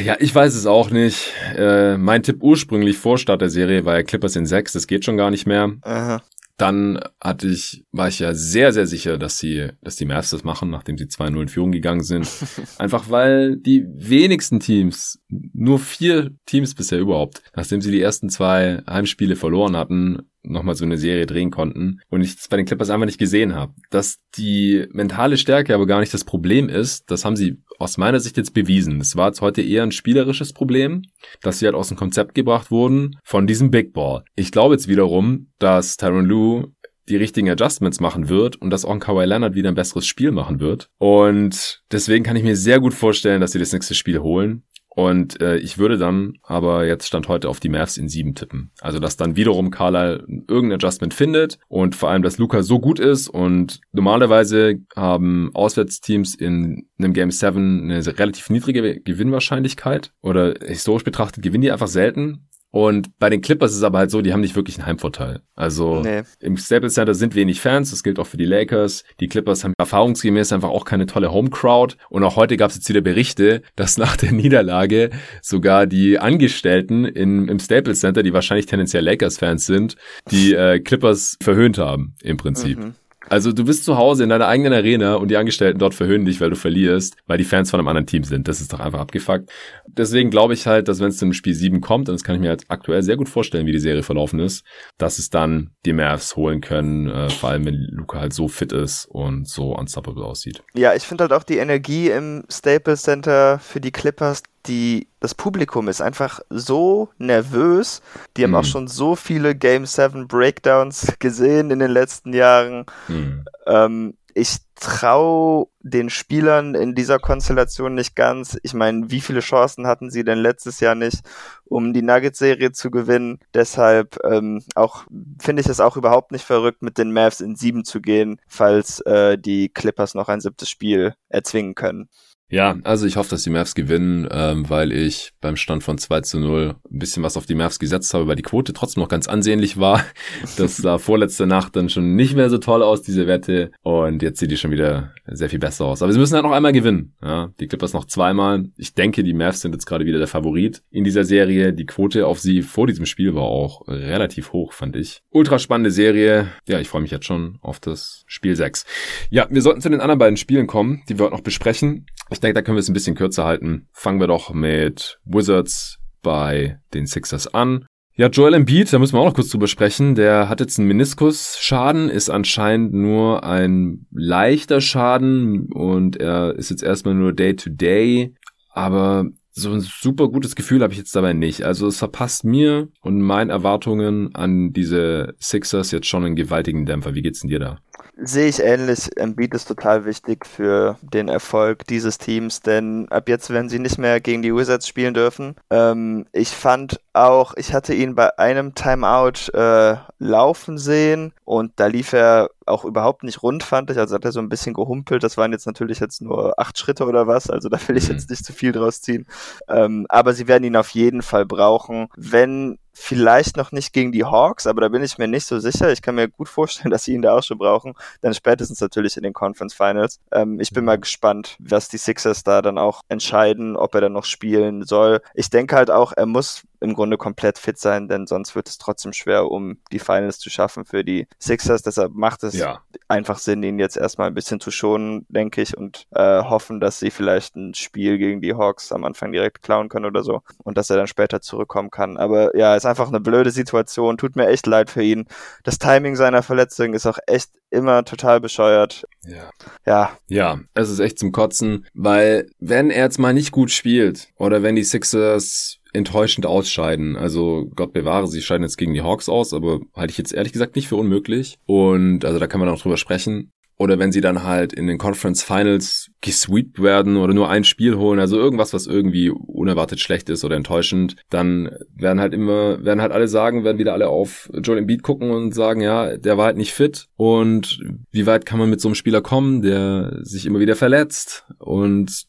S1: Ja, ich weiß es auch nicht. Äh, mein Tipp ursprünglich vor Start der Serie war ja Clippers in 6, das geht schon gar nicht mehr. Aha. Dann hatte ich, war ich ja sehr, sehr sicher, dass sie, dass die Mavs das machen, nachdem sie 2-0 in Führung gegangen sind. Einfach weil die wenigsten Teams, nur vier Teams bisher überhaupt, nachdem sie die ersten zwei Heimspiele verloren hatten, nochmal so eine Serie drehen konnten und ich das bei den Clippers einfach nicht gesehen habe. Dass die mentale Stärke aber gar nicht das Problem ist, das haben sie aus meiner Sicht jetzt bewiesen. Es war jetzt heute eher ein spielerisches Problem, dass sie halt aus dem Konzept gebracht wurden von diesem Big Ball. Ich glaube jetzt wiederum, dass Tyron Lue die richtigen Adjustments machen wird und dass auch ein Kawhi Leonard wieder ein besseres Spiel machen wird. Und deswegen kann ich mir sehr gut vorstellen, dass sie das nächste Spiel holen. Und äh, ich würde dann aber jetzt Stand heute auf die Mavs in sieben tippen. Also dass dann wiederum Carlisle irgendein Adjustment findet und vor allem, dass Luca so gut ist und normalerweise haben Auswärtsteams in einem Game 7 eine relativ niedrige Gewinnwahrscheinlichkeit oder historisch betrachtet gewinnen die einfach selten. Und bei den Clippers ist es aber halt so, die haben nicht wirklich einen Heimvorteil. Also nee. im Staples Center sind wenig Fans, das gilt auch für die Lakers. Die Clippers haben erfahrungsgemäß einfach auch keine tolle Home Crowd. Und auch heute gab es jetzt wieder Berichte, dass nach der Niederlage sogar die Angestellten in, im Staples Center, die wahrscheinlich tendenziell Lakers-Fans sind, die äh, Clippers verhöhnt haben im Prinzip. Mhm. Also du bist zu Hause in deiner eigenen Arena und die Angestellten dort verhöhnen dich, weil du verlierst, weil die Fans von einem anderen Team sind. Das ist doch einfach abgefuckt. Deswegen glaube ich halt, dass wenn es zum Spiel 7 kommt, und das kann ich mir jetzt aktuell sehr gut vorstellen, wie die Serie verlaufen ist, dass es dann die Mavs holen können, äh, vor allem wenn Luca halt so fit ist und so unstoppable aussieht.
S2: Ja, ich finde halt auch die Energie im Staples Center für die Clippers, die, das Publikum ist einfach so nervös. Die haben auch mhm. schon so viele Game 7 Breakdowns gesehen in den letzten Jahren. Mhm. Ähm, ich traue den Spielern in dieser Konstellation nicht ganz. Ich meine, wie viele Chancen hatten sie denn letztes Jahr nicht, um die Nuggets-Serie zu gewinnen? Deshalb ähm, auch finde ich es auch überhaupt nicht verrückt, mit den Mavs in sieben zu gehen, falls äh, die Clippers noch ein siebtes Spiel erzwingen können.
S1: Ja, also ich hoffe, dass die Mavs gewinnen, ähm, weil ich beim Stand von 2 zu 0 ein bisschen was auf die Mavs gesetzt habe, weil die Quote trotzdem noch ganz ansehnlich war. Das sah vorletzte Nacht dann schon nicht mehr so toll aus, diese Wette. Und jetzt sieht die schon wieder sehr viel besser aus. Aber sie müssen halt noch einmal gewinnen. Ja, die Clippers noch zweimal. Ich denke, die Mavs sind jetzt gerade wieder der Favorit in dieser Serie. Die Quote auf sie vor diesem Spiel war auch relativ hoch, fand ich. Ultra spannende Serie. Ja, ich freue mich jetzt schon auf das Spiel 6. Ja, wir sollten zu den anderen beiden Spielen kommen, die wir heute noch besprechen. Ich denke, da können wir es ein bisschen kürzer halten. Fangen wir doch mit Wizards bei den Sixers an. Ja, Joel Embiid, da müssen wir auch noch kurz drüber sprechen. Der hat jetzt einen Meniskusschaden, ist anscheinend nur ein leichter Schaden und er ist jetzt erstmal nur Day-to-Day. -Day, aber so ein super gutes Gefühl habe ich jetzt dabei nicht. Also es verpasst mir und meinen Erwartungen an diese Sixers jetzt schon einen gewaltigen Dämpfer. Wie geht's denn dir da?
S2: Sehe ich ähnlich. Embiid ist total wichtig für den Erfolg dieses Teams, denn ab jetzt werden sie nicht mehr gegen die Wizards spielen dürfen. Ähm, ich fand auch, ich hatte ihn bei einem Timeout äh, laufen sehen und da lief er auch überhaupt nicht rund, fand ich. Also hat er so ein bisschen gehumpelt. Das waren jetzt natürlich jetzt nur acht Schritte oder was. Also da will ich mhm. jetzt nicht zu viel draus ziehen. Ähm, aber sie werden ihn auf jeden Fall brauchen. Wenn vielleicht noch nicht gegen die Hawks, aber da bin ich mir nicht so sicher. Ich kann mir gut vorstellen, dass sie ihn da auch schon brauchen. Dann spätestens natürlich in den Conference Finals. Ähm, ich bin mal gespannt, was die Sixers da dann auch entscheiden, ob er dann noch spielen soll. Ich denke halt auch, er muss im Grunde komplett fit sein, denn sonst wird es trotzdem schwer, um die Finals zu schaffen für die Sixers. Deshalb macht es ja. einfach Sinn, ihn jetzt erstmal ein bisschen zu schonen, denke ich, und äh, hoffen, dass sie vielleicht ein Spiel gegen die Hawks am Anfang direkt klauen können oder so und dass er dann später zurückkommen kann. Aber ja, ist einfach eine blöde Situation. Tut mir echt leid für ihn. Das Timing seiner Verletzung ist auch echt immer total bescheuert.
S1: Ja. Ja. Ja, es ist echt zum Kotzen, weil wenn er jetzt mal nicht gut spielt oder wenn die Sixers enttäuschend ausscheiden. Also Gott bewahre, sie scheiden jetzt gegen die Hawks aus, aber halte ich jetzt ehrlich gesagt nicht für unmöglich. Und also da kann man auch drüber sprechen. Oder wenn sie dann halt in den Conference Finals gesweept werden oder nur ein Spiel holen, also irgendwas, was irgendwie unerwartet schlecht ist oder enttäuschend, dann werden halt immer, werden halt alle sagen, werden wieder alle auf Joel Embiid gucken und sagen, ja, der war halt nicht fit. Und wie weit kann man mit so einem Spieler kommen, der sich immer wieder verletzt? Und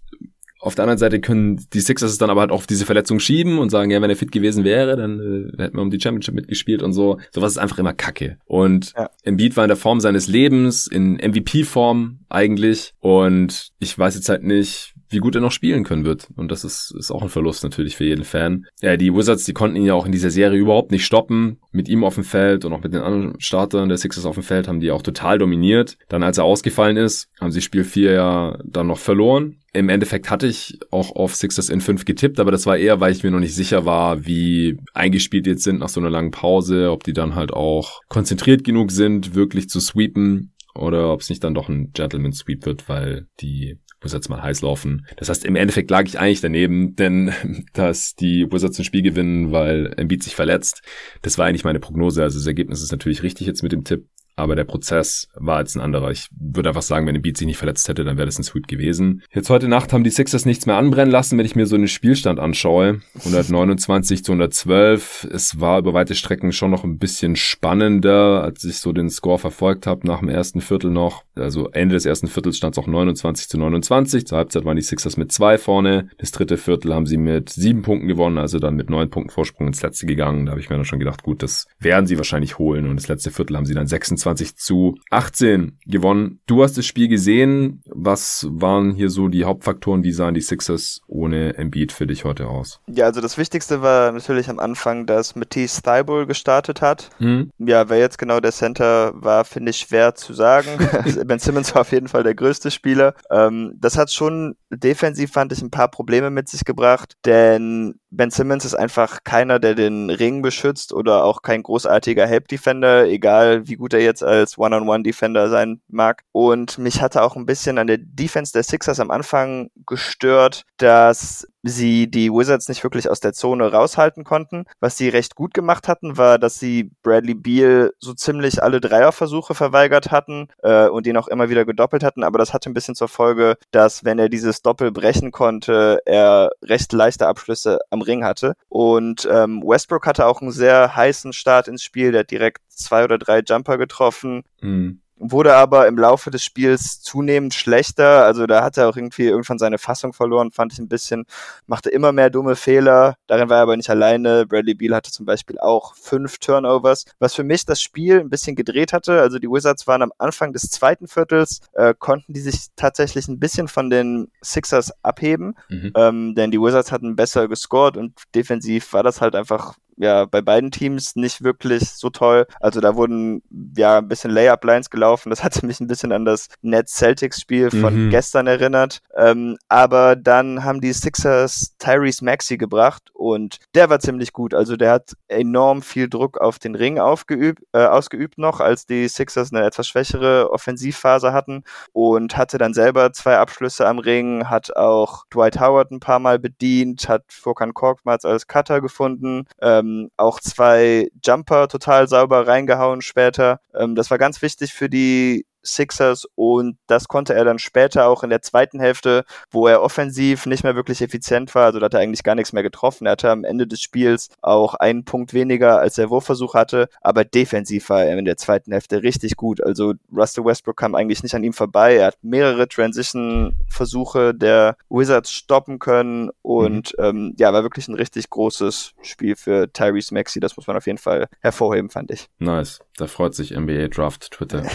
S1: auf der anderen Seite können die Sixers es dann aber halt auch auf diese Verletzung schieben und sagen, ja, wenn er fit gewesen wäre, dann äh, hätten wir um die Championship mitgespielt und so. Sowas ist einfach immer Kacke. Und ja. Embiid war in der Form seines Lebens, in MVP-Form eigentlich. Und ich weiß jetzt halt nicht, wie gut er noch spielen können wird. Und das ist, ist auch ein Verlust natürlich für jeden Fan. Ja, die Wizards, die konnten ihn ja auch in dieser Serie überhaupt nicht stoppen. Mit ihm auf dem Feld und auch mit den anderen Startern der Sixers auf dem Feld haben die auch total dominiert. Dann, als er ausgefallen ist, haben sie Spiel 4 ja dann noch verloren. Im Endeffekt hatte ich auch auf Sixers in 5 getippt, aber das war eher, weil ich mir noch nicht sicher war, wie eingespielt jetzt sind nach so einer langen Pause, ob die dann halt auch konzentriert genug sind, wirklich zu sweepen oder ob es nicht dann doch ein Gentleman Sweep wird, weil die Wizards mal heiß laufen. Das heißt, im Endeffekt lag ich eigentlich daneben, denn dass die Wizards ein Spiel gewinnen, weil Embiid sich verletzt, das war eigentlich meine Prognose. Also das Ergebnis ist natürlich richtig jetzt mit dem Tipp. Aber der Prozess war jetzt ein anderer. Ich würde einfach sagen, wenn Embiid sich nicht verletzt hätte, dann wäre das ein Sweep gewesen. Jetzt heute Nacht haben die Sixers nichts mehr anbrennen lassen, wenn ich mir so einen Spielstand anschaue. 129 zu 112. Es war über weite Strecken schon noch ein bisschen spannender, als ich so den Score verfolgt habe nach dem ersten Viertel noch. Also Ende des ersten Viertels stand es auch 29 zu 29. Zur Halbzeit waren die Sixers mit zwei vorne. Das dritte Viertel haben sie mit sieben Punkten gewonnen, also dann mit neun Punkten Vorsprung ins letzte gegangen. Da habe ich mir dann schon gedacht, gut, das werden sie wahrscheinlich holen. Und das letzte Viertel haben sie dann 26 zu 18 gewonnen. Du hast das Spiel gesehen. Was waren hier so die Hauptfaktoren? Wie sahen die Sixers ohne Embiid für dich heute aus?
S2: Ja, also das Wichtigste war natürlich am Anfang, dass Matisse Thibault gestartet hat. Hm. Ja, wer jetzt genau der Center war, finde ich schwer zu sagen. ben Simmons war auf jeden Fall der größte Spieler. Ähm, das hat schon defensiv, fand ich, ein paar Probleme mit sich gebracht, denn Ben Simmons ist einfach keiner, der den Ring beschützt oder auch kein großartiger Help-Defender, egal wie gut er jetzt als One-on-One-Defender sein mag. Und mich hatte auch ein bisschen an der Defense der Sixers am Anfang gestört, dass sie die Wizards nicht wirklich aus der Zone raushalten konnten. Was sie recht gut gemacht hatten, war, dass sie Bradley Beal so ziemlich alle Dreierversuche verweigert hatten äh, und ihn auch immer wieder gedoppelt hatten. Aber das hatte ein bisschen zur Folge, dass wenn er dieses Doppel brechen konnte, er recht leichte Abschlüsse am Ring hatte. Und ähm, Westbrook hatte auch einen sehr heißen Start ins Spiel. Der hat direkt zwei oder drei Jumper getroffen. Mhm wurde aber im Laufe des Spiels zunehmend schlechter. Also da hat er auch irgendwie irgendwann seine Fassung verloren, fand ich ein bisschen, machte immer mehr dumme Fehler. Darin war er aber nicht alleine. Bradley Beal hatte zum Beispiel auch fünf Turnovers, was für mich das Spiel ein bisschen gedreht hatte. Also die Wizards waren am Anfang des zweiten Viertels, äh, konnten die sich tatsächlich ein bisschen von den Sixers abheben, mhm. ähm, denn die Wizards hatten besser gescored und defensiv war das halt einfach ja bei beiden Teams nicht wirklich so toll. Also da wurden ja ein bisschen Layup-Lines gelaufen. Das hatte mich ein bisschen an das Nets-Celtics-Spiel von mhm. gestern erinnert. Ähm, aber dann haben die Sixers Tyrese Maxey gebracht und der war ziemlich gut. Also der hat enorm viel Druck auf den Ring aufgeübt, äh, ausgeübt noch, als die Sixers eine etwas schwächere Offensivphase hatten und hatte dann selber zwei Abschlüsse am Ring, hat auch Dwight Howard ein paar Mal bedient, hat Furkan Korkmaz als Cutter gefunden. Ähm, ähm, auch zwei Jumper total sauber reingehauen später. Ähm, das war ganz wichtig für die Sixers und das konnte er dann später auch in der zweiten Hälfte, wo er offensiv nicht mehr wirklich effizient war, also da hat er eigentlich gar nichts mehr getroffen. Er hatte am Ende des Spiels auch einen Punkt weniger, als er Wurfversuch hatte, aber defensiv war er in der zweiten Hälfte richtig gut. Also Russell Westbrook kam eigentlich nicht an ihm vorbei. Er hat mehrere Transition-Versuche der Wizards stoppen können und mhm. ähm, ja, war wirklich ein richtig großes Spiel für Tyrese Maxey. Das muss man auf jeden Fall hervorheben, fand ich.
S1: Nice. Da freut sich NBA Draft Twitter.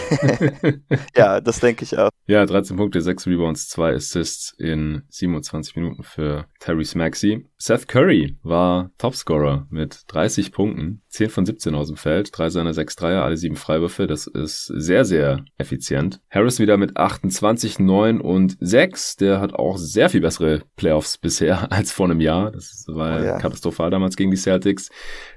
S2: ja, das denke ich auch.
S1: Ja, 13 Punkte, 6 Rebounds, 2 Assists in 27 Minuten für Terry Maxey. Seth Curry war Topscorer mit 30 Punkten, 10 von 17 aus dem Feld, 3 seiner 6 Dreier, alle 7 Freiwürfe. Das ist sehr, sehr effizient. Harris wieder mit 28, 9 und 6. Der hat auch sehr viel bessere Playoffs bisher als vor einem Jahr. Das war oh, ja. katastrophal damals gegen die Celtics.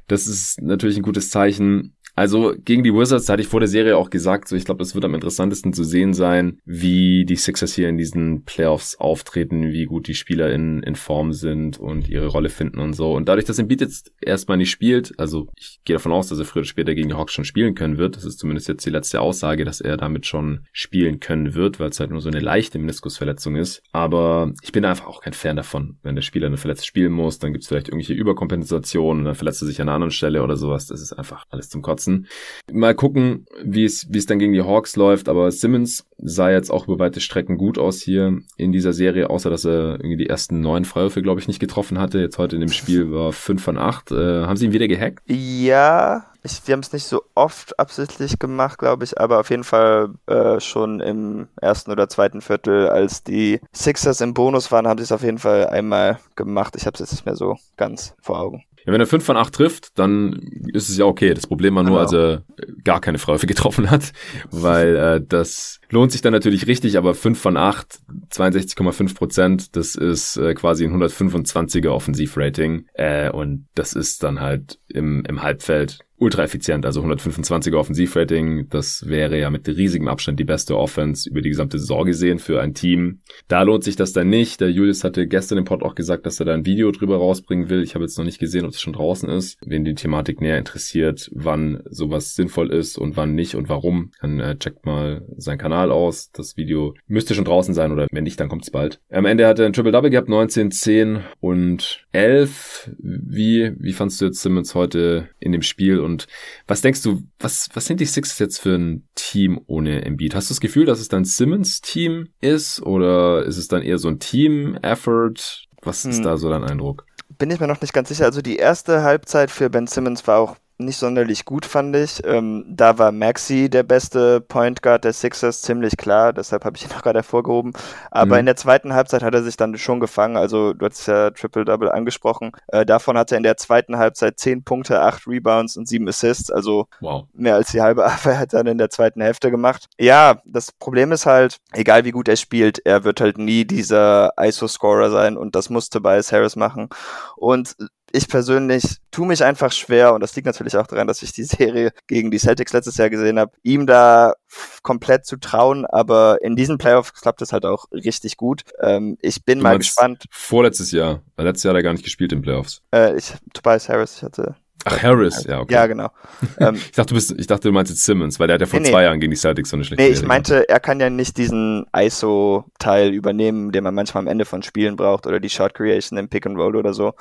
S1: Das ist natürlich ein gutes Zeichen. Also gegen die Wizards, da hatte ich vor der Serie auch gesagt, so ich glaube, es wird am interessantesten zu sehen sein, wie die Sixers hier in diesen Playoffs auftreten, wie gut die Spieler in, in Form sind und ihre Rolle finden und so. Und dadurch, dass Embiid jetzt erstmal nicht spielt, also ich gehe davon aus, dass er früher oder später gegen die Hawks schon spielen können wird. Das ist zumindest jetzt die letzte Aussage, dass er damit schon spielen können wird, weil es halt nur so eine leichte Meniskusverletzung ist. Aber ich bin einfach auch kein Fan davon, wenn der Spieler eine Verletzung spielen muss, dann gibt es vielleicht irgendwelche Überkompensationen, dann verletzt er sich an einer anderen Stelle oder sowas. Das ist einfach alles zum Kotzen nutzen. Mal gucken, wie es, wie es dann gegen die Hawks läuft, aber Simmons sah jetzt auch über weite Strecken gut aus hier in dieser Serie, außer dass er irgendwie die ersten neun Freiwürfe, glaube ich, nicht getroffen hatte. Jetzt heute in dem Spiel war fünf von acht. Äh, haben sie ihn wieder gehackt?
S2: Ja, ich, wir haben es nicht so oft absichtlich gemacht, glaube ich, aber auf jeden Fall äh, schon im ersten oder zweiten Viertel, als die Sixers im Bonus waren, haben sie es auf jeden Fall einmal gemacht. Ich habe es jetzt nicht mehr so ganz vor Augen.
S1: Ja, wenn er 5 von 8 trifft, dann ist es ja okay. Das Problem war nur, genau. als er gar keine Freiwürfe getroffen hat, weil äh, das lohnt sich dann natürlich richtig, aber 5 von 8, 62,5 Prozent, das ist äh, quasi ein 125er Offensivrating äh, und das ist dann halt im, im Halbfeld ultra effizient, also 125er Offensivrating. Das wäre ja mit riesigem Abstand die beste Offense über die gesamte Saison gesehen für ein Team. Da lohnt sich das dann nicht. Der Julius hatte gestern im Pod auch gesagt, dass er da ein Video drüber rausbringen will. Ich habe jetzt noch nicht gesehen, ob es schon draußen ist. Wen die Thematik näher interessiert, wann sowas sinnvoll ist und wann nicht und warum, dann äh, checkt mal seinen Kanal aus. Das Video müsste schon draußen sein oder wenn nicht, dann kommt es bald. Am Ende hat er ein Triple-Double gehabt, 19, 10 und 11. Wie, wie fandst du jetzt Simmons heute in dem Spiel und was denkst du, was, was sind die Sixers jetzt für ein Team ohne Embiid? Hast du das Gefühl, dass es dann Simmons Team ist oder ist es dann eher so ein Team-Effort? Was hm. ist da so dein Eindruck?
S2: Bin ich mir noch nicht ganz sicher. Also die erste Halbzeit für Ben Simmons war auch nicht sonderlich gut, fand ich. Ähm, da war Maxi der beste Point Guard der Sixers, ziemlich klar, deshalb habe ich ihn noch gerade hervorgehoben. Aber mhm. in der zweiten Halbzeit hat er sich dann schon gefangen. Also, du hast ja Triple-Double angesprochen. Äh, davon hat er in der zweiten Halbzeit 10 Punkte, 8 Rebounds und 7 Assists. Also wow. mehr als die halbe Arbeit hat er dann in der zweiten Hälfte gemacht. Ja, das Problem ist halt, egal wie gut er spielt, er wird halt nie dieser ISO-Scorer sein und das musste Tobias Harris machen. Und ich persönlich tue mich einfach schwer, und das liegt natürlich auch daran, dass ich die Serie gegen die Celtics letztes Jahr gesehen habe, ihm da komplett zu trauen, aber in diesen Playoffs klappt es halt auch richtig gut. Ähm, ich bin du mal gespannt.
S1: Vorletztes Jahr, weil letztes Jahr hat er gar nicht gespielt in Playoffs.
S2: Äh, ich, Tobias Harris, ich hatte
S1: Ach, Harris, ja, okay.
S2: Ja, genau.
S1: Ähm, ich, dachte, du bist, ich dachte, du meinst jetzt Simmons, weil der hat ja vor nee, zwei Jahren gegen die Celtics so eine schlechte
S2: Nee, ich meinte, er kann ja nicht diesen ISO-Teil übernehmen, den man manchmal am Ende von Spielen braucht oder die Shot Creation im Pick and Roll oder so,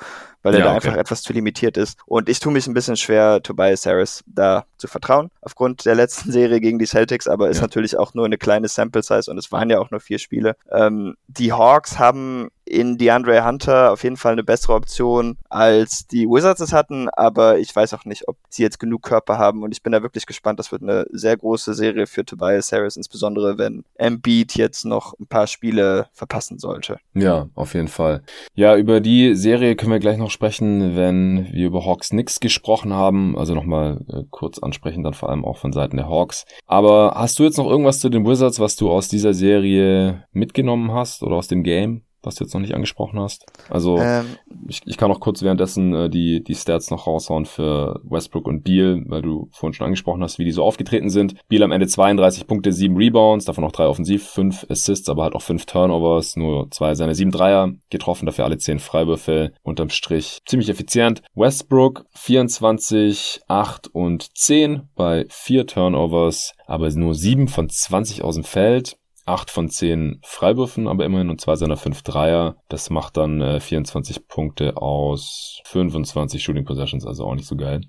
S2: weil er ja, da okay. einfach etwas zu limitiert ist. Und ich tue mich ein bisschen schwer, Tobias Harris da zu vertrauen, aufgrund der letzten Serie gegen die Celtics, aber ist ja. natürlich auch nur eine kleine Sample Size und es waren ja auch nur vier Spiele. Ähm, die Hawks haben in DeAndre Hunter auf jeden Fall eine bessere Option, als die Wizards es hatten, aber ich weiß auch nicht, ob sie jetzt genug Körper haben und ich bin da wirklich gespannt. Das wird eine sehr große Serie für Tobias Harris, insbesondere wenn Embiid jetzt noch ein paar Spiele verpassen sollte.
S1: Ja, auf jeden Fall. Ja, über die Serie können wir gleich noch sprechen, wenn wir über Hawks nix gesprochen haben. Also nochmal äh, kurz ansprechen, dann vor allem auch von Seiten der Hawks. Aber hast du jetzt noch irgendwas zu den Wizards, was du aus dieser Serie mitgenommen hast oder aus dem Game? Was du jetzt noch nicht angesprochen hast. Also ähm, ich, ich kann auch kurz währenddessen äh, die, die Stats noch raushauen für Westbrook und Beal, weil du vorhin schon angesprochen hast, wie die so aufgetreten sind. Beal am Ende 32 Punkte, 7 Rebounds, davon noch 3 offensiv, 5 Assists, aber halt auch 5 Turnovers, nur zwei seine 7 Dreier getroffen, dafür alle 10 Freiwürfe unterm Strich. Ziemlich effizient. Westbrook 24, 8 und 10 bei 4 Turnovers, aber nur 7 von 20 aus dem Feld. 8 von 10 Freiwürfen, aber immerhin und zwei seiner 5 Dreier. Das macht dann äh, 24 Punkte aus 25 Shooting Possessions, also auch nicht so geil.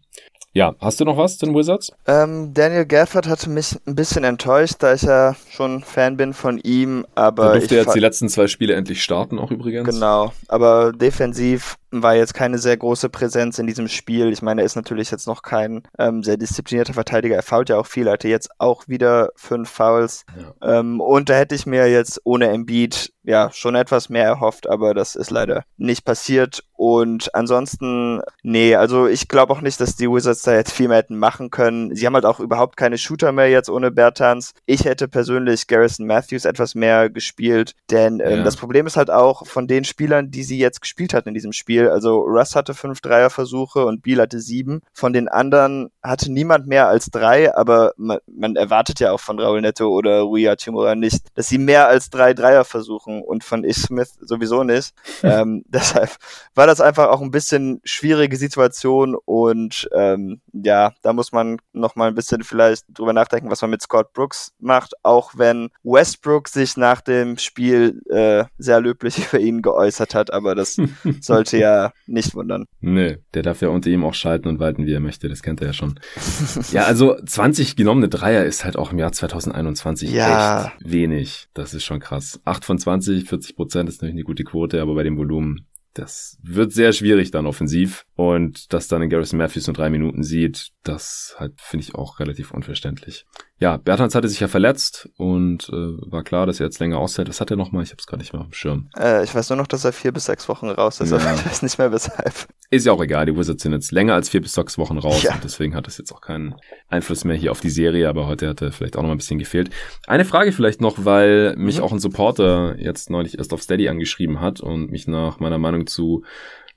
S1: Ja, hast du noch was den Wizards?
S2: Ähm, Daniel Gafford hat mich ein bisschen enttäuscht, da ich ja schon Fan bin von ihm, aber.
S1: Er durfte jetzt die letzten zwei Spiele endlich starten, auch übrigens.
S2: Genau, aber defensiv war jetzt keine sehr große Präsenz in diesem Spiel. Ich meine, er ist natürlich jetzt noch kein ähm, sehr disziplinierter Verteidiger. Er fault ja auch viel, er hatte jetzt auch wieder fünf Fouls. Ja. Ähm, und da hätte ich mir jetzt ohne Embiid ja schon etwas mehr erhofft, aber das ist leider nicht passiert. Und ansonsten, nee, also ich glaube auch nicht, dass die Wizards da jetzt viel mehr hätten machen können. Sie haben halt auch überhaupt keine Shooter mehr jetzt ohne Bertans. Ich hätte persönlich Garrison Matthews etwas mehr gespielt, denn ähm, ja. das Problem ist halt auch von den Spielern, die sie jetzt gespielt hatten in diesem Spiel. Also Russ hatte fünf Dreierversuche und Beal hatte sieben. Von den anderen hatte niemand mehr als drei, aber man, man erwartet ja auch von Raul Netto oder Rui Hachimura nicht, dass sie mehr als drei Dreier versuchen und von Ish Smith sowieso nicht. ähm, deshalb war das einfach auch ein bisschen schwierige Situation und ähm, ja, da muss man noch mal ein bisschen vielleicht drüber nachdenken, was man mit Scott Brooks macht, auch wenn Westbrook sich nach dem Spiel äh, sehr löblich über ihn geäußert hat, aber das sollte ja nicht wundern.
S1: Nee, der darf ja unter ihm auch schalten und walten, wie er möchte, das kennt er ja schon. ja, also 20 genommene Dreier ist halt auch im Jahr 2021 ja. echt wenig. Das ist schon krass. 8 von 20 40, 40 Prozent ist natürlich eine gute Quote, aber bei dem Volumen, das wird sehr schwierig dann offensiv. Und dass dann in Garrison Matthews nur drei Minuten sieht, das halt finde ich auch relativ unverständlich. Ja, Bertans hatte sich ja verletzt und äh, war klar, dass er jetzt länger aushält. Was hat er nochmal? Ich habe es gar nicht mehr auf dem Schirm.
S2: Äh, ich weiß nur noch, dass er vier bis sechs Wochen raus ist, ja. aber ich weiß nicht mehr weshalb.
S1: Ist ja auch egal, die Wizards sind jetzt länger als vier bis sechs Wochen raus ja. und deswegen hat es jetzt auch keinen Einfluss mehr hier auf die Serie, aber heute hat er vielleicht auch noch ein bisschen gefehlt. Eine Frage vielleicht noch, weil mich mhm. auch ein Supporter jetzt neulich erst auf Steady angeschrieben hat und mich nach meiner Meinung zu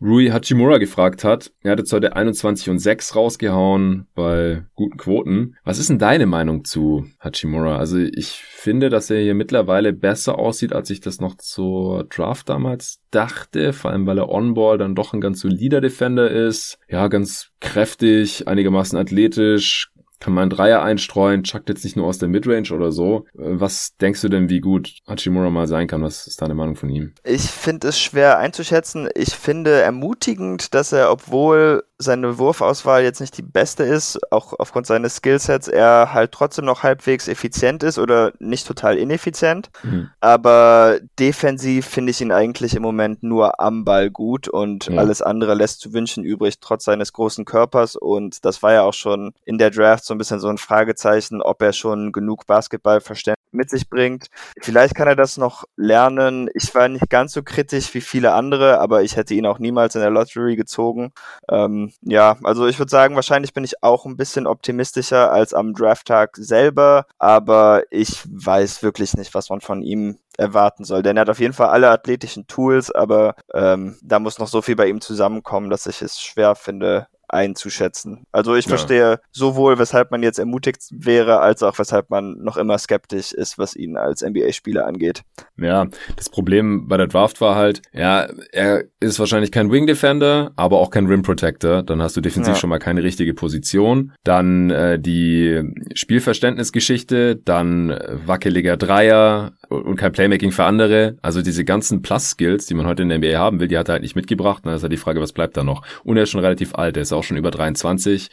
S1: Rui Hachimura gefragt hat. Er hat jetzt heute 21 und 6 rausgehauen bei guten Quoten. Was ist denn deine Meinung zu Hachimura? Also ich finde, dass er hier mittlerweile besser aussieht, als ich das noch zur Draft damals dachte. Vor allem, weil er On-Ball dann doch ein ganz solider Defender ist. Ja, ganz kräftig, einigermaßen athletisch, kann man Dreier einstreuen, chuckt jetzt nicht nur aus der Midrange oder so. Äh, was denkst du denn, wie gut Hachimura mal sein kann? Was ist deine Meinung von ihm?
S2: Ich finde es schwer einzuschätzen. Ich finde ermutigend, dass er, obwohl seine Wurfauswahl jetzt nicht die beste ist, auch aufgrund seines Skillsets, er halt trotzdem noch halbwegs effizient ist oder nicht total ineffizient. Mhm. Aber defensiv finde ich ihn eigentlich im Moment nur am Ball gut und ja. alles andere lässt zu wünschen übrig, trotz seines großen Körpers. Und das war ja auch schon in der Draft so ein bisschen so ein Fragezeichen, ob er schon genug Basketballverständnis mit sich bringt. Vielleicht kann er das noch lernen. Ich war nicht ganz so kritisch wie viele andere, aber ich hätte ihn auch niemals in der Lottery gezogen. Ähm, ja, also ich würde sagen, wahrscheinlich bin ich auch ein bisschen optimistischer als am Drafttag selber, aber ich weiß wirklich nicht, was man von ihm erwarten soll. Denn er hat auf jeden Fall alle athletischen Tools, aber ähm, da muss noch so viel bei ihm zusammenkommen, dass ich es schwer finde, einzuschätzen. Also ich ja. verstehe sowohl, weshalb man jetzt ermutigt wäre, als auch weshalb man noch immer skeptisch ist, was ihn als NBA-Spieler angeht.
S1: Ja, das Problem bei der Draft war halt, ja, er ist wahrscheinlich kein Wing Defender, aber auch kein Rim Protector. Dann hast du defensiv ja. schon mal keine richtige Position. Dann äh, die Spielverständnisgeschichte, dann wackeliger Dreier, und kein Playmaking für andere. Also diese ganzen Plus-Skills, die man heute in der NBA haben will, die hat er halt nicht mitgebracht. Dann ist halt die Frage, was bleibt da noch? Und er ist schon relativ alt, er ist auch schon über 23.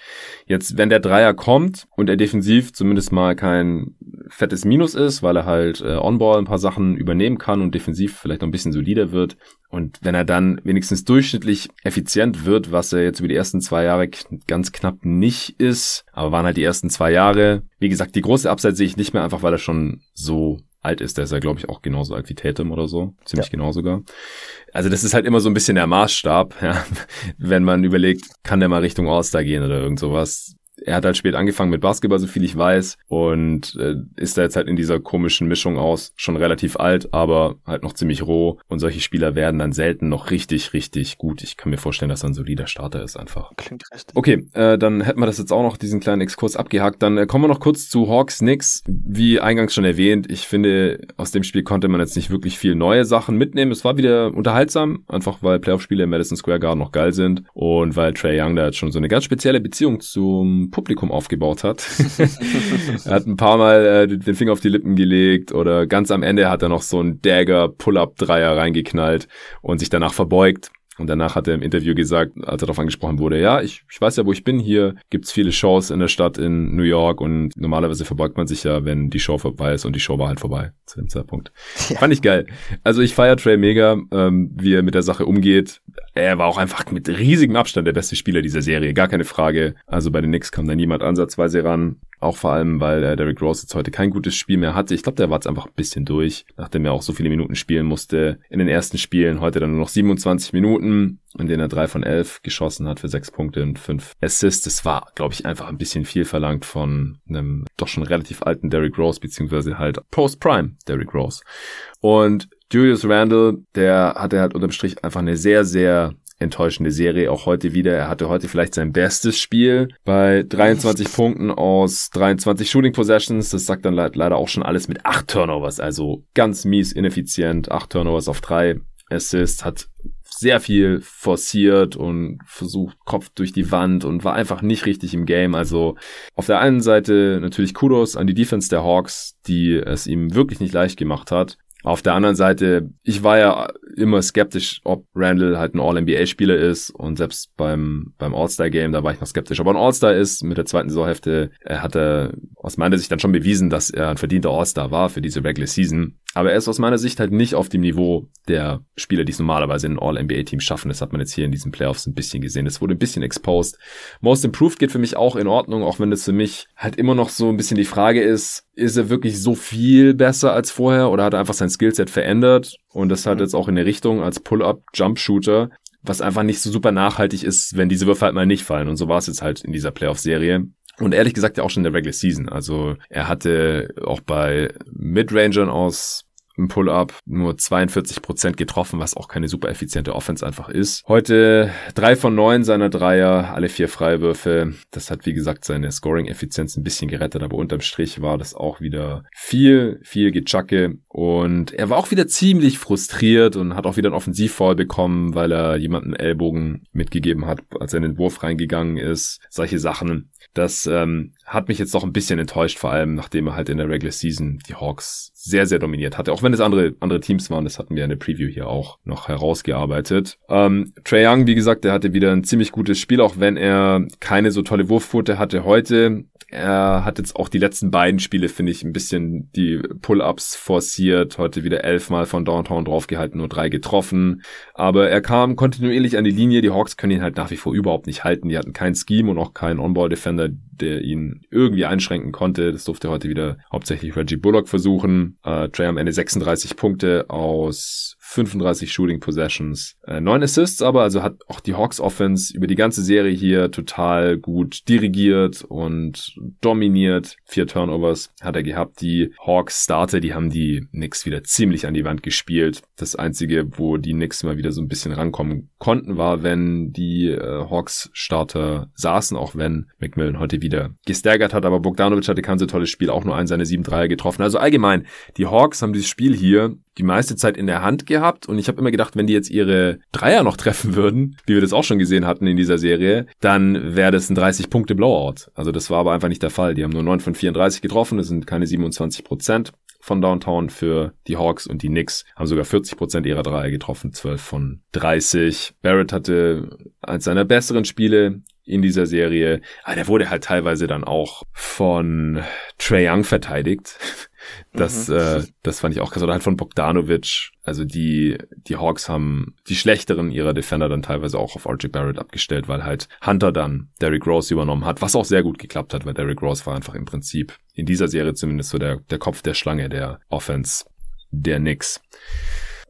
S1: Jetzt, wenn der Dreier kommt und er defensiv zumindest mal kein fettes Minus ist, weil er halt äh, On-Ball ein paar Sachen übernehmen kann und defensiv vielleicht noch ein bisschen solider wird. Und wenn er dann wenigstens durchschnittlich effizient wird, was er jetzt über die ersten zwei Jahre ganz knapp nicht ist, aber waren halt die ersten zwei Jahre. Wie gesagt, die große Upside sehe ich nicht mehr, einfach weil er schon so alt ist. Der ist ja, glaube ich, auch genauso alt wie Tatum oder so. Ziemlich ja. genau sogar. Also das ist halt immer so ein bisschen der Maßstab, ja. Wenn man überlegt, kann der mal Richtung All-Star gehen oder irgend sowas er hat halt spät angefangen mit Basketball, so viel ich weiß, und äh, ist da jetzt halt in dieser komischen Mischung aus, schon relativ alt, aber halt noch ziemlich roh. Und solche Spieler werden dann selten noch richtig, richtig gut. Ich kann mir vorstellen, dass er ein solider Starter ist einfach. Klingt recht. Okay, äh, dann hätten wir das jetzt auch noch, diesen kleinen Exkurs abgehakt. Dann äh, kommen wir noch kurz zu Hawks Knicks. Wie eingangs schon erwähnt, ich finde, aus dem Spiel konnte man jetzt nicht wirklich viel neue Sachen mitnehmen. Es war wieder unterhaltsam, einfach weil Playoff-Spiele im Madison Square Garden noch geil sind und weil Trey Young da jetzt schon so eine ganz spezielle Beziehung zum Publikum aufgebaut hat. er hat ein paar Mal äh, den Finger auf die Lippen gelegt oder ganz am Ende hat er noch so einen Dagger-Pull-Up-Dreier reingeknallt und sich danach verbeugt und danach hat er im Interview gesagt, als er darauf angesprochen wurde, ja, ich, ich weiß ja, wo ich bin. Hier gibt's viele Shows in der Stadt in New York und normalerweise verbeugt man sich ja, wenn die Show vorbei ist und die Show war halt vorbei zu dem Zeitpunkt. Ja. Fand ich geil. Also ich feiere Trey mega, ähm, wie er mit der Sache umgeht. Er war auch einfach mit riesigem Abstand der beste Spieler dieser Serie, gar keine Frage. Also bei den Knicks kam da niemand ansatzweise ran. Auch vor allem, weil äh, Derrick Rose jetzt heute kein gutes Spiel mehr hatte. Ich glaube, der war jetzt einfach ein bisschen durch, nachdem er auch so viele Minuten spielen musste in den ersten Spielen. Heute dann nur noch 27 Minuten, in denen er drei von elf geschossen hat für sechs Punkte und fünf Assists. Das war, glaube ich, einfach ein bisschen viel verlangt von einem doch schon relativ alten Derrick Rose, beziehungsweise halt Post-Prime Derrick Rose. Und Julius Randle, der hatte halt unterm Strich einfach eine sehr, sehr enttäuschende Serie auch heute wieder. Er hatte heute vielleicht sein bestes Spiel bei 23 Punkten aus 23 Shooting Possessions. Das sagt dann leider auch schon alles mit 8 Turnovers. Also ganz mies ineffizient. 8 Turnovers auf 3 Assists. Hat sehr viel forciert und versucht Kopf durch die Wand und war einfach nicht richtig im Game. Also auf der einen Seite natürlich Kudos an die Defense der Hawks, die es ihm wirklich nicht leicht gemacht hat. Auf der anderen Seite, ich war ja immer skeptisch, ob Randall halt ein All-NBA-Spieler ist und selbst beim, beim All-Star-Game, da war ich noch skeptisch. Aber ein All-Star ist, mit der zweiten Saisonhälfte, er hat er aus meiner Sicht dann schon bewiesen, dass er ein verdienter All-Star war für diese Regular Season. Aber er ist aus meiner Sicht halt nicht auf dem Niveau der Spieler, die es normalerweise in ein All-NBA-Team schaffen. Das hat man jetzt hier in diesen Playoffs ein bisschen gesehen. Es wurde ein bisschen exposed. Most Improved geht für mich auch in Ordnung, auch wenn es für mich halt immer noch so ein bisschen die Frage ist, ist er wirklich so viel besser als vorher oder hat er einfach sein Skillset verändert? Und das hat mhm. jetzt auch in der Richtung als Pull-Up-Jump-Shooter was einfach nicht so super nachhaltig ist, wenn diese Würfe halt mal nicht fallen. Und so war es jetzt halt in dieser Playoff-Serie. Und ehrlich gesagt ja auch schon in der Regular Season. Also er hatte auch bei Midrangern aus im Pull-up, nur 42% getroffen, was auch keine super effiziente Offense einfach ist. Heute drei von neun seiner Dreier, alle vier Freiwürfe. Das hat, wie gesagt, seine Scoring-Effizienz ein bisschen gerettet, aber unterm Strich war das auch wieder viel, viel Gechacke. Und er war auch wieder ziemlich frustriert und hat auch wieder einen Offensivfall bekommen, weil er jemanden Ellbogen mitgegeben hat, als er in den Wurf reingegangen ist. Solche Sachen. Das ähm, hat mich jetzt doch ein bisschen enttäuscht, vor allem nachdem er halt in der Regular Season die Hawks sehr, sehr dominiert hatte. Auch wenn es andere, andere Teams waren, das hatten wir in der Preview hier auch noch herausgearbeitet. Ähm, Trey Young, wie gesagt, der hatte wieder ein ziemlich gutes Spiel, auch wenn er keine so tolle Wurfquote hatte heute. Er hat jetzt auch die letzten beiden Spiele, finde ich, ein bisschen die Pull-ups forciert. Heute wieder elfmal von Downtown draufgehalten, nur drei getroffen. Aber er kam kontinuierlich an die Linie. Die Hawks können ihn halt nach wie vor überhaupt nicht halten. Die hatten kein Scheme und auch keinen On-Ball-Defender, der ihn irgendwie einschränken konnte. Das durfte heute wieder hauptsächlich Reggie Bullock versuchen. Äh, Trey am Ende 36 Punkte aus 35 Shooting Possessions, äh, 9 Assists aber, also hat auch die Hawks Offense über die ganze Serie hier total gut dirigiert und dominiert. Vier Turnovers hat er gehabt. Die Hawks Starter, die haben die Knicks wieder ziemlich an die Wand gespielt. Das einzige, wo die Knicks mal wieder so ein bisschen rankommen konnten, war, wenn die äh, Hawks Starter saßen, auch wenn McMillan heute wieder gestaggert hat, aber Bogdanovic hatte kein so tolles Spiel, auch nur einen seine sieben Dreier getroffen. Also allgemein, die Hawks haben dieses Spiel hier die meiste Zeit in der Hand gehabt und ich habe immer gedacht, wenn die jetzt ihre Dreier noch treffen würden, wie wir das auch schon gesehen hatten in dieser Serie, dann wäre das ein 30-Punkte-Blowout. Also das war aber einfach nicht der Fall. Die haben nur 9 von 34 getroffen, das sind keine 27 Prozent von Downtown für die Hawks und die Knicks haben sogar 40 Prozent ihrer Dreier getroffen, 12 von 30. Barrett hatte eins seiner besseren Spiele in dieser Serie. Aber der wurde halt teilweise dann auch von Trey Young verteidigt. Das, mhm. äh, das fand ich auch krass. Oder halt von Bogdanovic. Also die, die Hawks haben die schlechteren ihrer Defender dann teilweise auch auf RJ Barrett abgestellt, weil halt Hunter dann Derrick Rose übernommen hat, was auch sehr gut geklappt hat, weil Derrick Rose war einfach im Prinzip in dieser Serie zumindest so der, der Kopf der Schlange der Offense der Knicks.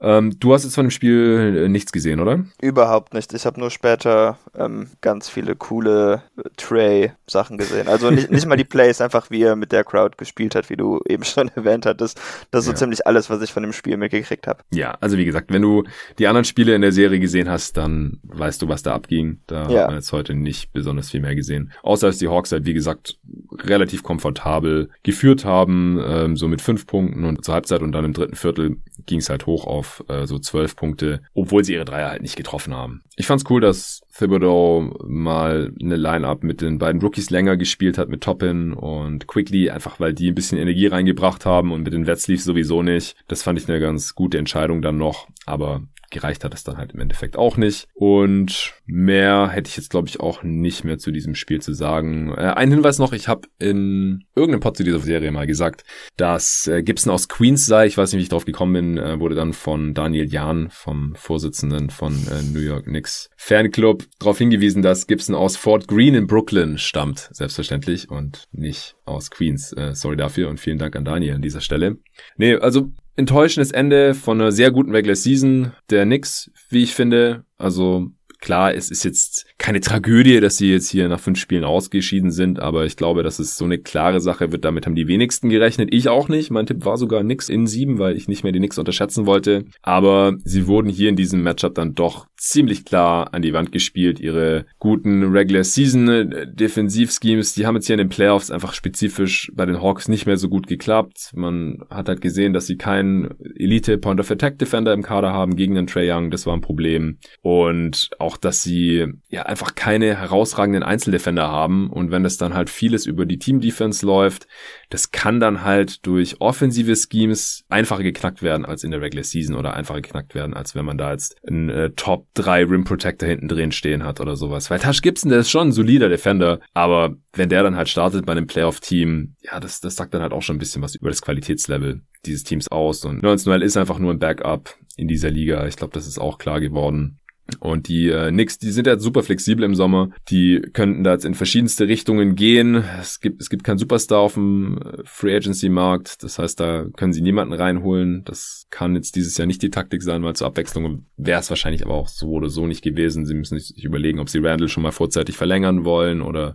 S1: Ähm, du hast jetzt von dem Spiel äh, nichts gesehen, oder?
S2: Überhaupt nicht. Ich habe nur später ähm, ganz viele coole äh, Trey-Sachen gesehen. Also nicht, nicht mal die Plays, einfach wie er mit der Crowd gespielt hat, wie du eben schon erwähnt hattest. Das ist ja. so ziemlich alles, was ich von dem Spiel mitgekriegt habe.
S1: Ja, also wie gesagt, wenn du die anderen Spiele in der Serie gesehen hast, dann weißt du, was da abging. Da ja. hat man jetzt heute nicht besonders viel mehr gesehen. Außer dass die Hawks halt, wie gesagt, relativ komfortabel geführt haben, ähm, so mit fünf Punkten und zur Halbzeit und dann im dritten Viertel ging es halt hoch auf äh, so zwölf Punkte, obwohl sie ihre Dreier halt nicht getroffen haben. Ich fand's cool, dass Thibodeau mal eine Line-Up mit den beiden Rookies länger gespielt hat, mit Toppin und Quickly, einfach weil die ein bisschen Energie reingebracht haben und mit den Wetzlief sowieso nicht. Das fand ich eine ganz gute Entscheidung dann noch, aber gereicht hat es dann halt im Endeffekt auch nicht. Und mehr hätte ich jetzt, glaube ich, auch nicht mehr zu diesem Spiel zu sagen. Äh, ein Hinweis noch, ich habe in irgendeinem Pod zu dieser Serie mal gesagt, dass äh, Gibson aus Queens sei. Ich weiß nicht, wie ich drauf gekommen bin, äh, wurde dann von Daniel Jahn, vom Vorsitzenden von äh, New York Knicks Fanclub, darauf hingewiesen, dass Gibson aus Fort Greene in Brooklyn stammt, selbstverständlich, und nicht aus Queens. Äh, sorry dafür und vielen Dank an Daniel an dieser Stelle. Nee, also enttäuschendes Ende von einer sehr guten Regular Season der Knicks, wie ich finde. Also klar, es ist jetzt keine Tragödie, dass sie jetzt hier nach fünf Spielen ausgeschieden sind, aber ich glaube, dass es so eine klare Sache wird. Damit haben die wenigsten gerechnet. Ich auch nicht. Mein Tipp war sogar nix in sieben, weil ich nicht mehr die Nix unterschätzen wollte. Aber sie wurden hier in diesem Matchup dann doch ziemlich klar an die Wand gespielt. Ihre guten Regular Season äh, Defensivschemes, die haben jetzt hier in den Playoffs einfach spezifisch bei den Hawks nicht mehr so gut geklappt. Man hat halt gesehen, dass sie keinen Elite Point of Attack Defender im Kader haben gegen den Trey Young. Das war ein Problem. Und auch, dass sie ja einfach keine herausragenden Einzeldefender haben. Und wenn es dann halt vieles über die Team Defense läuft, das kann dann halt durch offensive Schemes einfacher geknackt werden als in der Regular Season oder einfacher geknackt werden, als wenn man da jetzt einen äh, Top 3 Rim Protector hinten drin stehen hat oder sowas. Weil Tash Gibson, der ist schon ein solider Defender, aber wenn der dann halt startet bei einem Playoff-Team, ja, das, das sagt dann halt auch schon ein bisschen was über das Qualitätslevel dieses Teams aus. Und 19 ist einfach nur ein Backup in dieser Liga. Ich glaube, das ist auch klar geworden. Und die äh, Knicks, die sind ja super flexibel im Sommer. Die könnten da jetzt in verschiedenste Richtungen gehen. Es gibt, es gibt keinen Superstar auf dem äh, Free Agency Markt. Das heißt, da können sie niemanden reinholen. Das kann jetzt dieses Jahr nicht die Taktik sein, weil zur Abwechslung wäre es wahrscheinlich aber auch so oder so nicht gewesen. Sie müssen sich überlegen, ob sie Randall schon mal vorzeitig verlängern wollen oder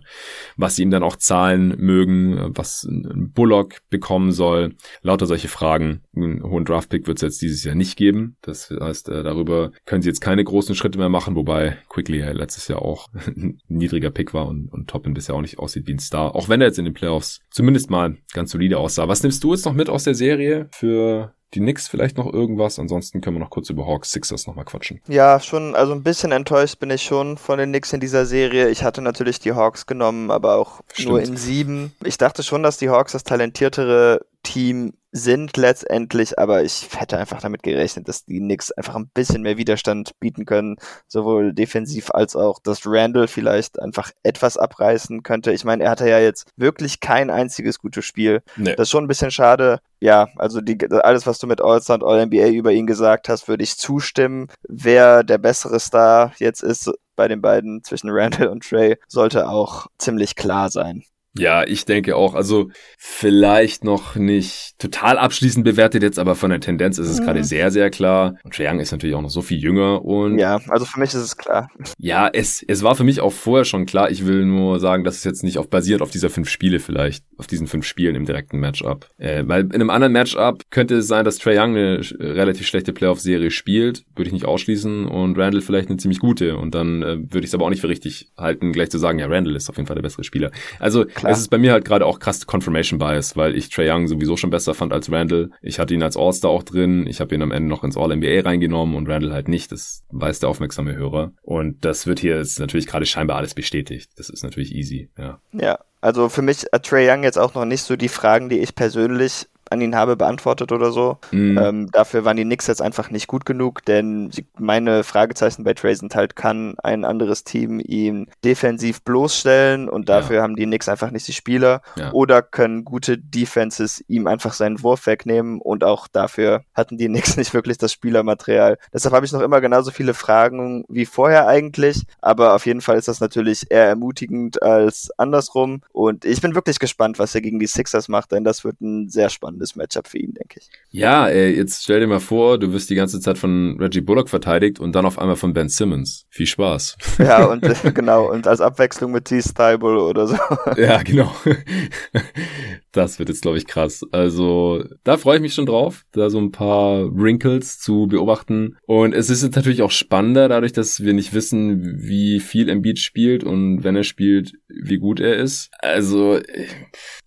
S1: was sie ihm dann auch zahlen mögen, was ein Bullock bekommen soll. Lauter solche Fragen. Einen hohen Draftpick wird es jetzt dieses Jahr nicht geben. Das heißt, äh, darüber können sie jetzt keine großen Schritte mehr machen, wobei Quickly ja letztes Jahr auch ein niedriger Pick war und, und Toppin bisher auch nicht aussieht wie ein Star. Auch wenn er jetzt in den Playoffs zumindest mal ganz solide aussah. Was nimmst du jetzt noch mit aus der Serie für die Knicks vielleicht noch irgendwas. Ansonsten können wir noch kurz über Hawks Sixers nochmal quatschen.
S2: Ja, schon, also ein bisschen enttäuscht bin ich schon von den Knicks in dieser Serie. Ich hatte natürlich die Hawks genommen, aber auch Stimmt. nur in sieben. Ich dachte schon, dass die Hawks das talentiertere Team sind letztendlich, aber ich hätte einfach damit gerechnet, dass die Knicks einfach ein bisschen mehr Widerstand bieten können, sowohl defensiv als auch, dass Randall vielleicht einfach etwas abreißen könnte. Ich meine, er hatte ja jetzt wirklich kein einziges gutes Spiel. Nee. Das ist schon ein bisschen schade. Ja, also die, alles, was du mit All-Star und All-NBA über ihn gesagt hast, würde ich zustimmen. Wer der bessere Star jetzt ist bei den beiden zwischen Randall und Trey, sollte auch ziemlich klar sein.
S1: Ja, ich denke auch. Also vielleicht noch nicht total abschließend bewertet jetzt, aber von der Tendenz ist es mhm. gerade sehr, sehr klar. Und Trae Young ist natürlich auch noch so viel jünger und.
S2: Ja, also für mich ist es klar.
S1: Ja, es, es war für mich auch vorher schon klar. Ich will nur sagen, dass es jetzt nicht auf basiert auf dieser fünf Spiele vielleicht, auf diesen fünf Spielen im direkten Matchup. Äh, weil in einem anderen Matchup könnte es sein, dass Trae Young eine relativ schlechte Playoff-Serie spielt. Würde ich nicht ausschließen und Randall vielleicht eine ziemlich gute. Und dann äh, würde ich es aber auch nicht für richtig halten, gleich zu sagen, ja, Randall ist auf jeden Fall der bessere Spieler. Also Klar. Es ist bei mir halt gerade auch krass Confirmation Bias, weil ich Trey Young sowieso schon besser fand als Randall. Ich hatte ihn als All-Star auch drin. Ich habe ihn am Ende noch ins All-NBA reingenommen und Randall halt nicht. Das weiß der aufmerksame Hörer. Und das wird hier jetzt natürlich gerade scheinbar alles bestätigt. Das ist natürlich easy, ja.
S2: Ja, also für mich hat Trey Young jetzt auch noch nicht so die Fragen, die ich persönlich an ihn habe beantwortet oder so. Mhm. Ähm, dafür waren die Knicks jetzt einfach nicht gut genug, denn sie, meine Fragezeichen bei Trey sind halt, kann ein anderes Team ihn defensiv bloßstellen und dafür ja. haben die Knicks einfach nicht die Spieler ja. oder können gute Defenses ihm einfach seinen Wurf wegnehmen und auch dafür hatten die Knicks nicht wirklich das Spielermaterial. Deshalb habe ich noch immer genauso viele Fragen wie vorher eigentlich, aber auf jeden Fall ist das natürlich eher ermutigend als andersrum und ich bin wirklich gespannt, was er gegen die Sixers macht, denn das wird ein sehr spannendes spannendes Matchup für ihn, denke ich.
S1: Ja, ey, jetzt stell dir mal vor, du wirst die ganze Zeit von Reggie Bullock verteidigt und dann auf einmal von Ben Simmons. Viel Spaß.
S2: Ja, und äh, genau, und als Abwechslung mit T. Stiebel oder so.
S1: Ja, genau. Das wird jetzt, glaube ich, krass. Also, da freue ich mich schon drauf, da so ein paar Wrinkles zu beobachten. Und es ist jetzt natürlich auch spannender, dadurch, dass wir nicht wissen, wie viel Embiid spielt und wenn er spielt, wie gut er ist. Also,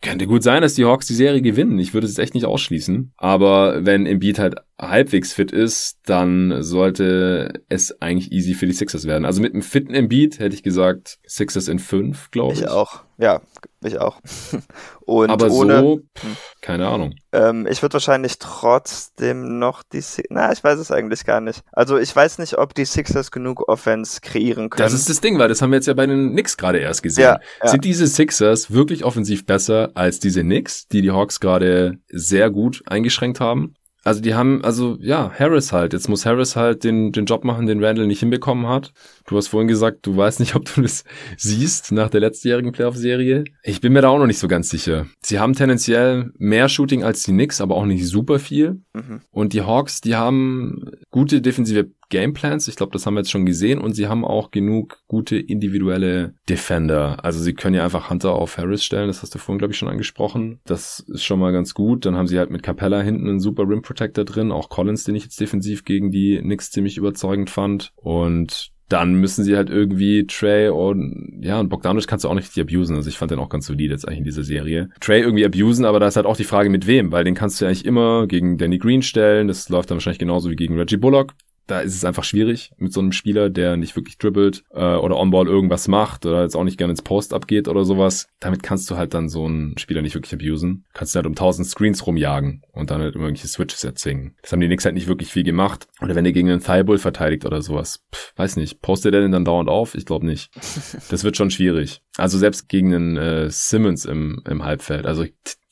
S1: könnte gut sein, dass die Hawks die Serie gewinnen. Ich würde es echt nicht ausschließen. Aber wenn Embiid halt halbwegs fit ist, dann sollte es eigentlich easy für die Sixers werden. Also mit einem fitten Embiid hätte ich gesagt Sixers in fünf, glaube ich.
S2: Ich auch. Ja, ich auch.
S1: Und Aber ohne, so, pff, keine Ahnung.
S2: Ähm, ich würde wahrscheinlich trotzdem noch die, na, ich weiß es eigentlich gar nicht. Also ich weiß nicht, ob die Sixers genug Offense kreieren können.
S1: Das ist das Ding, weil das haben wir jetzt ja bei den Knicks gerade erst gesehen. Ja, ja. Sind diese Sixers wirklich offensiv besser als diese Knicks, die die Hawks gerade sehr gut eingeschränkt haben? Also die haben, also ja, Harris halt. Jetzt muss Harris halt den, den Job machen, den Randall nicht hinbekommen hat. Du hast vorhin gesagt, du weißt nicht, ob du das siehst nach der letztjährigen Playoff-Serie. Ich bin mir da auch noch nicht so ganz sicher. Sie haben tendenziell mehr Shooting als die Knicks, aber auch nicht super viel. Mhm. Und die Hawks, die haben gute defensive Gameplans. Ich glaube, das haben wir jetzt schon gesehen. Und sie haben auch genug gute individuelle Defender. Also sie können ja einfach Hunter auf Harris stellen. Das hast du vorhin, glaube ich, schon angesprochen. Das ist schon mal ganz gut. Dann haben sie halt mit Capella hinten einen super Rim Protector drin. Auch Collins, den ich jetzt defensiv gegen die Knicks ziemlich überzeugend fand. Und dann müssen sie halt irgendwie Trey und ja, und Bogdanovic kannst du auch nicht richtig abusen. Also ich fand den auch ganz solide jetzt eigentlich in dieser Serie. Trey irgendwie abusen, aber da ist halt auch die Frage mit wem, weil den kannst du ja eigentlich immer gegen Danny Green stellen. Das läuft dann wahrscheinlich genauso wie gegen Reggie Bullock da ist es einfach schwierig mit so einem Spieler, der nicht wirklich dribbelt äh, oder on-ball irgendwas macht oder jetzt auch nicht gerne ins Post abgeht oder sowas. Damit kannst du halt dann so einen Spieler nicht wirklich abusen. Kannst du halt um tausend Screens rumjagen und dann halt irgendwelche Switches erzwingen. Das haben die Knicks halt nicht wirklich viel gemacht. Oder wenn er gegen einen Thibault verteidigt oder sowas. Pff, weiß nicht. Postet er den dann dauernd auf? Ich glaube nicht. Das wird schon schwierig. Also selbst gegen einen äh, Simmons im, im Halbfeld. Also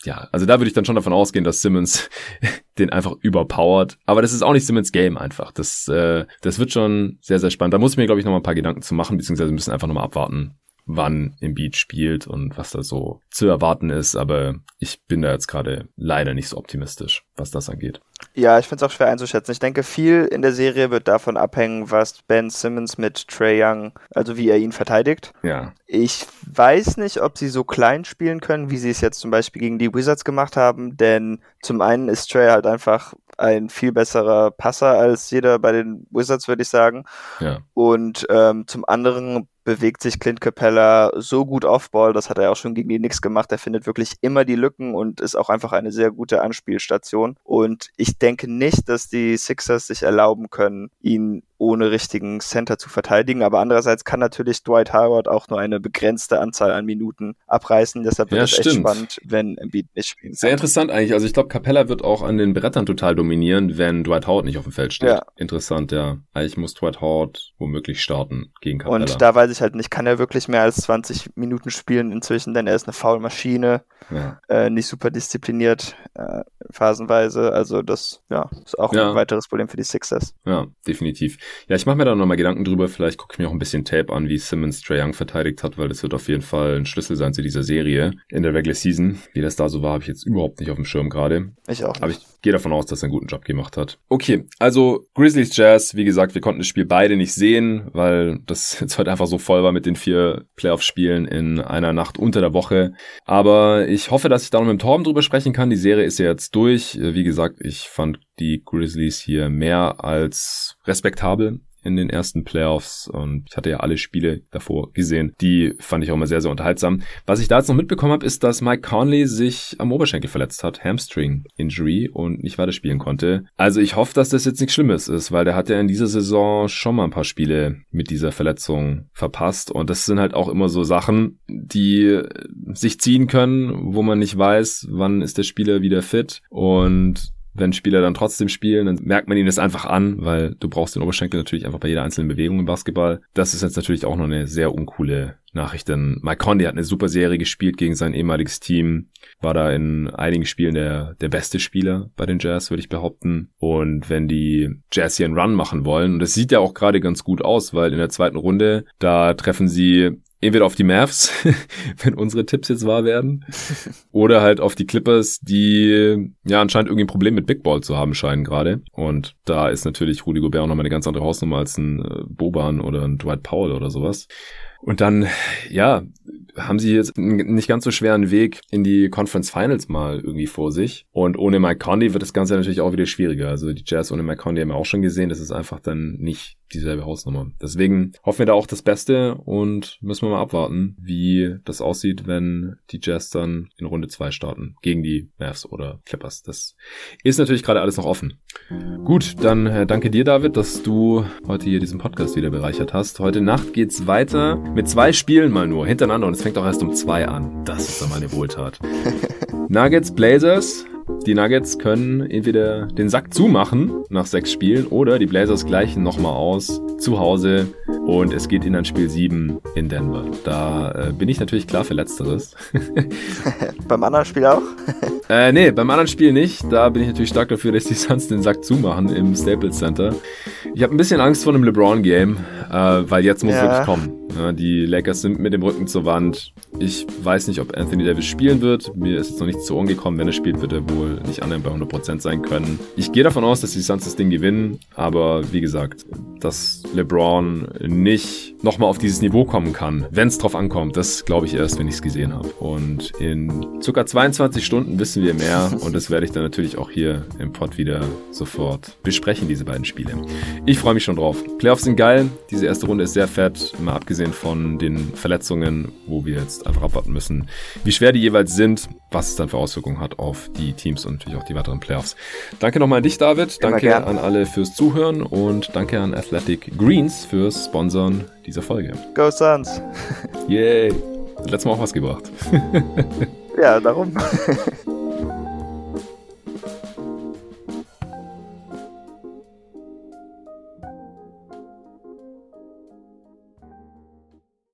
S1: ja, also da würde ich dann schon davon ausgehen, dass Simmons den einfach überpowert. Aber das ist auch nicht Simmons Game einfach. Das, äh, das wird schon sehr, sehr spannend. Da muss ich mir, glaube ich, noch mal ein paar Gedanken zu machen, beziehungsweise müssen einfach noch mal abwarten, wann im Beat spielt und was da so zu erwarten ist. Aber ich bin da jetzt gerade leider nicht so optimistisch, was das angeht.
S2: Ja, ich finde es auch schwer einzuschätzen. Ich denke, viel in der Serie wird davon abhängen, was Ben Simmons mit Trey Young, also wie er ihn verteidigt.
S1: Ja.
S2: Ich weiß nicht, ob sie so klein spielen können, wie sie es jetzt zum Beispiel gegen die Wizards gemacht haben, denn zum einen ist Trey halt einfach ein viel besserer Passer als jeder bei den Wizards, würde ich sagen.
S1: Ja.
S2: Und ähm, zum anderen bewegt sich Clint Capella so gut Offball, das hat er auch schon gegen die Knicks gemacht. Er findet wirklich immer die Lücken und ist auch einfach eine sehr gute Anspielstation. Und ich denke nicht, dass die Sixers sich erlauben können, ihn ohne richtigen Center zu verteidigen. Aber andererseits kann natürlich Dwight Howard auch nur eine begrenzte Anzahl an Minuten abreißen. Deshalb wird
S1: Ja,
S2: es echt spannend, wenn Embiid nicht spielen
S1: Sehr interessant eigentlich. Also ich glaube, Capella wird auch an den Brettern total dominieren, wenn Dwight Howard nicht auf dem Feld steht.
S2: Ja.
S1: Interessant, ja. Eigentlich muss Dwight Howard womöglich starten gegen Capella.
S2: Und da weiß ich halt nicht, kann er wirklich mehr als 20 Minuten spielen inzwischen, denn er ist eine Foulmaschine,
S1: ja.
S2: äh, nicht super diszipliniert, äh, phasenweise. Also das ja, ist auch
S1: Ja.
S2: ein weiteres Problem für die Sixers.
S1: ja, definitiv. Ja, ich mache mir da nochmal Gedanken drüber. Vielleicht gucke ich mir auch ein bisschen Tape an, wie Simmons Trae Young verteidigt hat, weil das wird auf jeden Fall ein Schlüssel sein zu dieser Serie in der Regular Season. Wie das da so war, habe ich jetzt überhaupt nicht auf dem Schirm gerade.
S2: Ich auch.
S1: Aber
S2: Nicht.
S1: ich gehe davon aus, dass er einen guten Job gemacht hat. Okay, also Grizzlies Jazz, wie gesagt, wir konnten das Spiel beide nicht sehen, weil das jetzt heute einfach so voll war mit den vier Playoff-Spielen in einer Nacht unter der Woche. Aber ich hoffe, dass ich da noch mit dem Torben drüber sprechen kann. Die Serie ist ja jetzt durch. Wie gesagt, ich fand die Grizzlies hier mehr als respektabel in den ersten Playoffs und ich hatte ja alle Spiele davor gesehen. Die fand ich auch immer sehr, sehr unterhaltsam. Was ich da jetzt noch mitbekommen habe, ist, dass Mike Conley sich am Oberschenkel verletzt hat, Hamstring Injury und nicht weiterspielen konnte. Also ich hoffe, dass das jetzt nichts Schlimmes ist, weil der hat ja in dieser Saison schon mal ein paar Spiele mit dieser Verletzung verpasst und das sind halt auch immer so Sachen, die sich ziehen können, wo man nicht weiß, wann ist der Spieler wieder fit und wenn Spieler dann trotzdem spielen, dann merkt man ihnen das einfach an, weil du brauchst den Oberschenkel natürlich einfach bei jeder einzelnen Bewegung im Basketball. Das ist jetzt natürlich auch noch eine sehr uncoole Nachricht, denn Mike Conley hat eine super Serie gespielt gegen sein ehemaliges Team, war da in einigen Spielen der, der beste Spieler bei den Jazz, würde ich behaupten. Und wenn die Jazz hier einen Run machen wollen, und das sieht ja auch gerade ganz gut aus, weil in der zweiten Runde, da treffen sie entweder auf die Mavs, wenn unsere Tipps jetzt wahr werden, oder halt auf die Clippers, die ja anscheinend irgendwie ein Problem mit Big Ball zu haben scheinen gerade. Und da ist natürlich Rudy Gobert auch nochmal eine ganz andere Hausnummer als ein äh, Boban oder ein Dwight Powell oder sowas. Und dann, ja, haben sie jetzt einen nicht ganz so schweren Weg in die Conference Finals mal irgendwie vor sich. Und ohne Mike Conley wird das Ganze natürlich auch wieder schwieriger. Also die Jazz ohne Mike Conley haben wir auch schon gesehen. Das ist einfach dann nicht dieselbe Hausnummer. Deswegen hoffen wir da auch das Beste und müssen wir mal abwarten, wie das aussieht, wenn die Jazz dann in Runde zwei starten. Gegen die Mavs oder Clippers. Das ist natürlich gerade alles noch offen. Gut, dann äh, danke dir, David, dass du heute hier diesen Podcast wieder bereichert hast. Heute Nacht geht's weiter mit zwei Spielen mal nur hintereinander und es fängt auch erst um zwei an. Das ist doch mal eine Wohltat. Nuggets, Blazers. Die Nuggets können entweder den Sack zumachen nach sechs Spielen oder die Blazers gleichen nochmal aus zu Hause und es geht in ein Spiel 7 in Denver. Da äh, bin ich natürlich klar für Letzteres.
S2: Beim anderen Spiel auch?
S1: Äh, nee, beim anderen Spiel nicht. Da bin ich natürlich stark dafür, dass die Suns den Sack zumachen im Staples Center. Ich habe ein bisschen Angst vor einem LeBron-Game, äh, weil jetzt muss
S2: Ja.
S1: wirklich kommen. Die Lakers sind mit dem Rücken zur Wand. Ich weiß nicht, ob Anthony Davis spielen wird. Mir ist jetzt noch nichts zu Ohren gekommen. Wenn er spielt, wird er wohl nicht annähernd bei 100% sein können. Ich gehe davon aus, dass die Suns das Ding gewinnen. Aber wie gesagt, dass LeBron nicht nochmal auf dieses Niveau kommen kann, wenn es drauf ankommt, das glaube ich erst, wenn ich es gesehen habe. Und in circa 22 Stunden wissen wir mehr. Und das werde ich dann natürlich auch hier im Pod wieder sofort besprechen, diese beiden Spiele. Ich freue mich schon drauf. Playoffs sind geil. Diese erste Runde ist sehr fett. Mal abgesehen von den Verletzungen, wo wir jetzt einfach abwarten müssen, wie schwer die jeweils sind, was es dann für Auswirkungen hat auf die Teams und natürlich auch die weiteren Playoffs. Danke nochmal an dich, David.
S2: Immer
S1: Danke
S2: gern.
S1: an alle fürs Zuhören und danke an Athletic Greens fürs Sponsoren dieser Folge.
S2: Go Suns.
S1: Yay! Letztes Mal auch was gebracht.
S2: Ja, darum.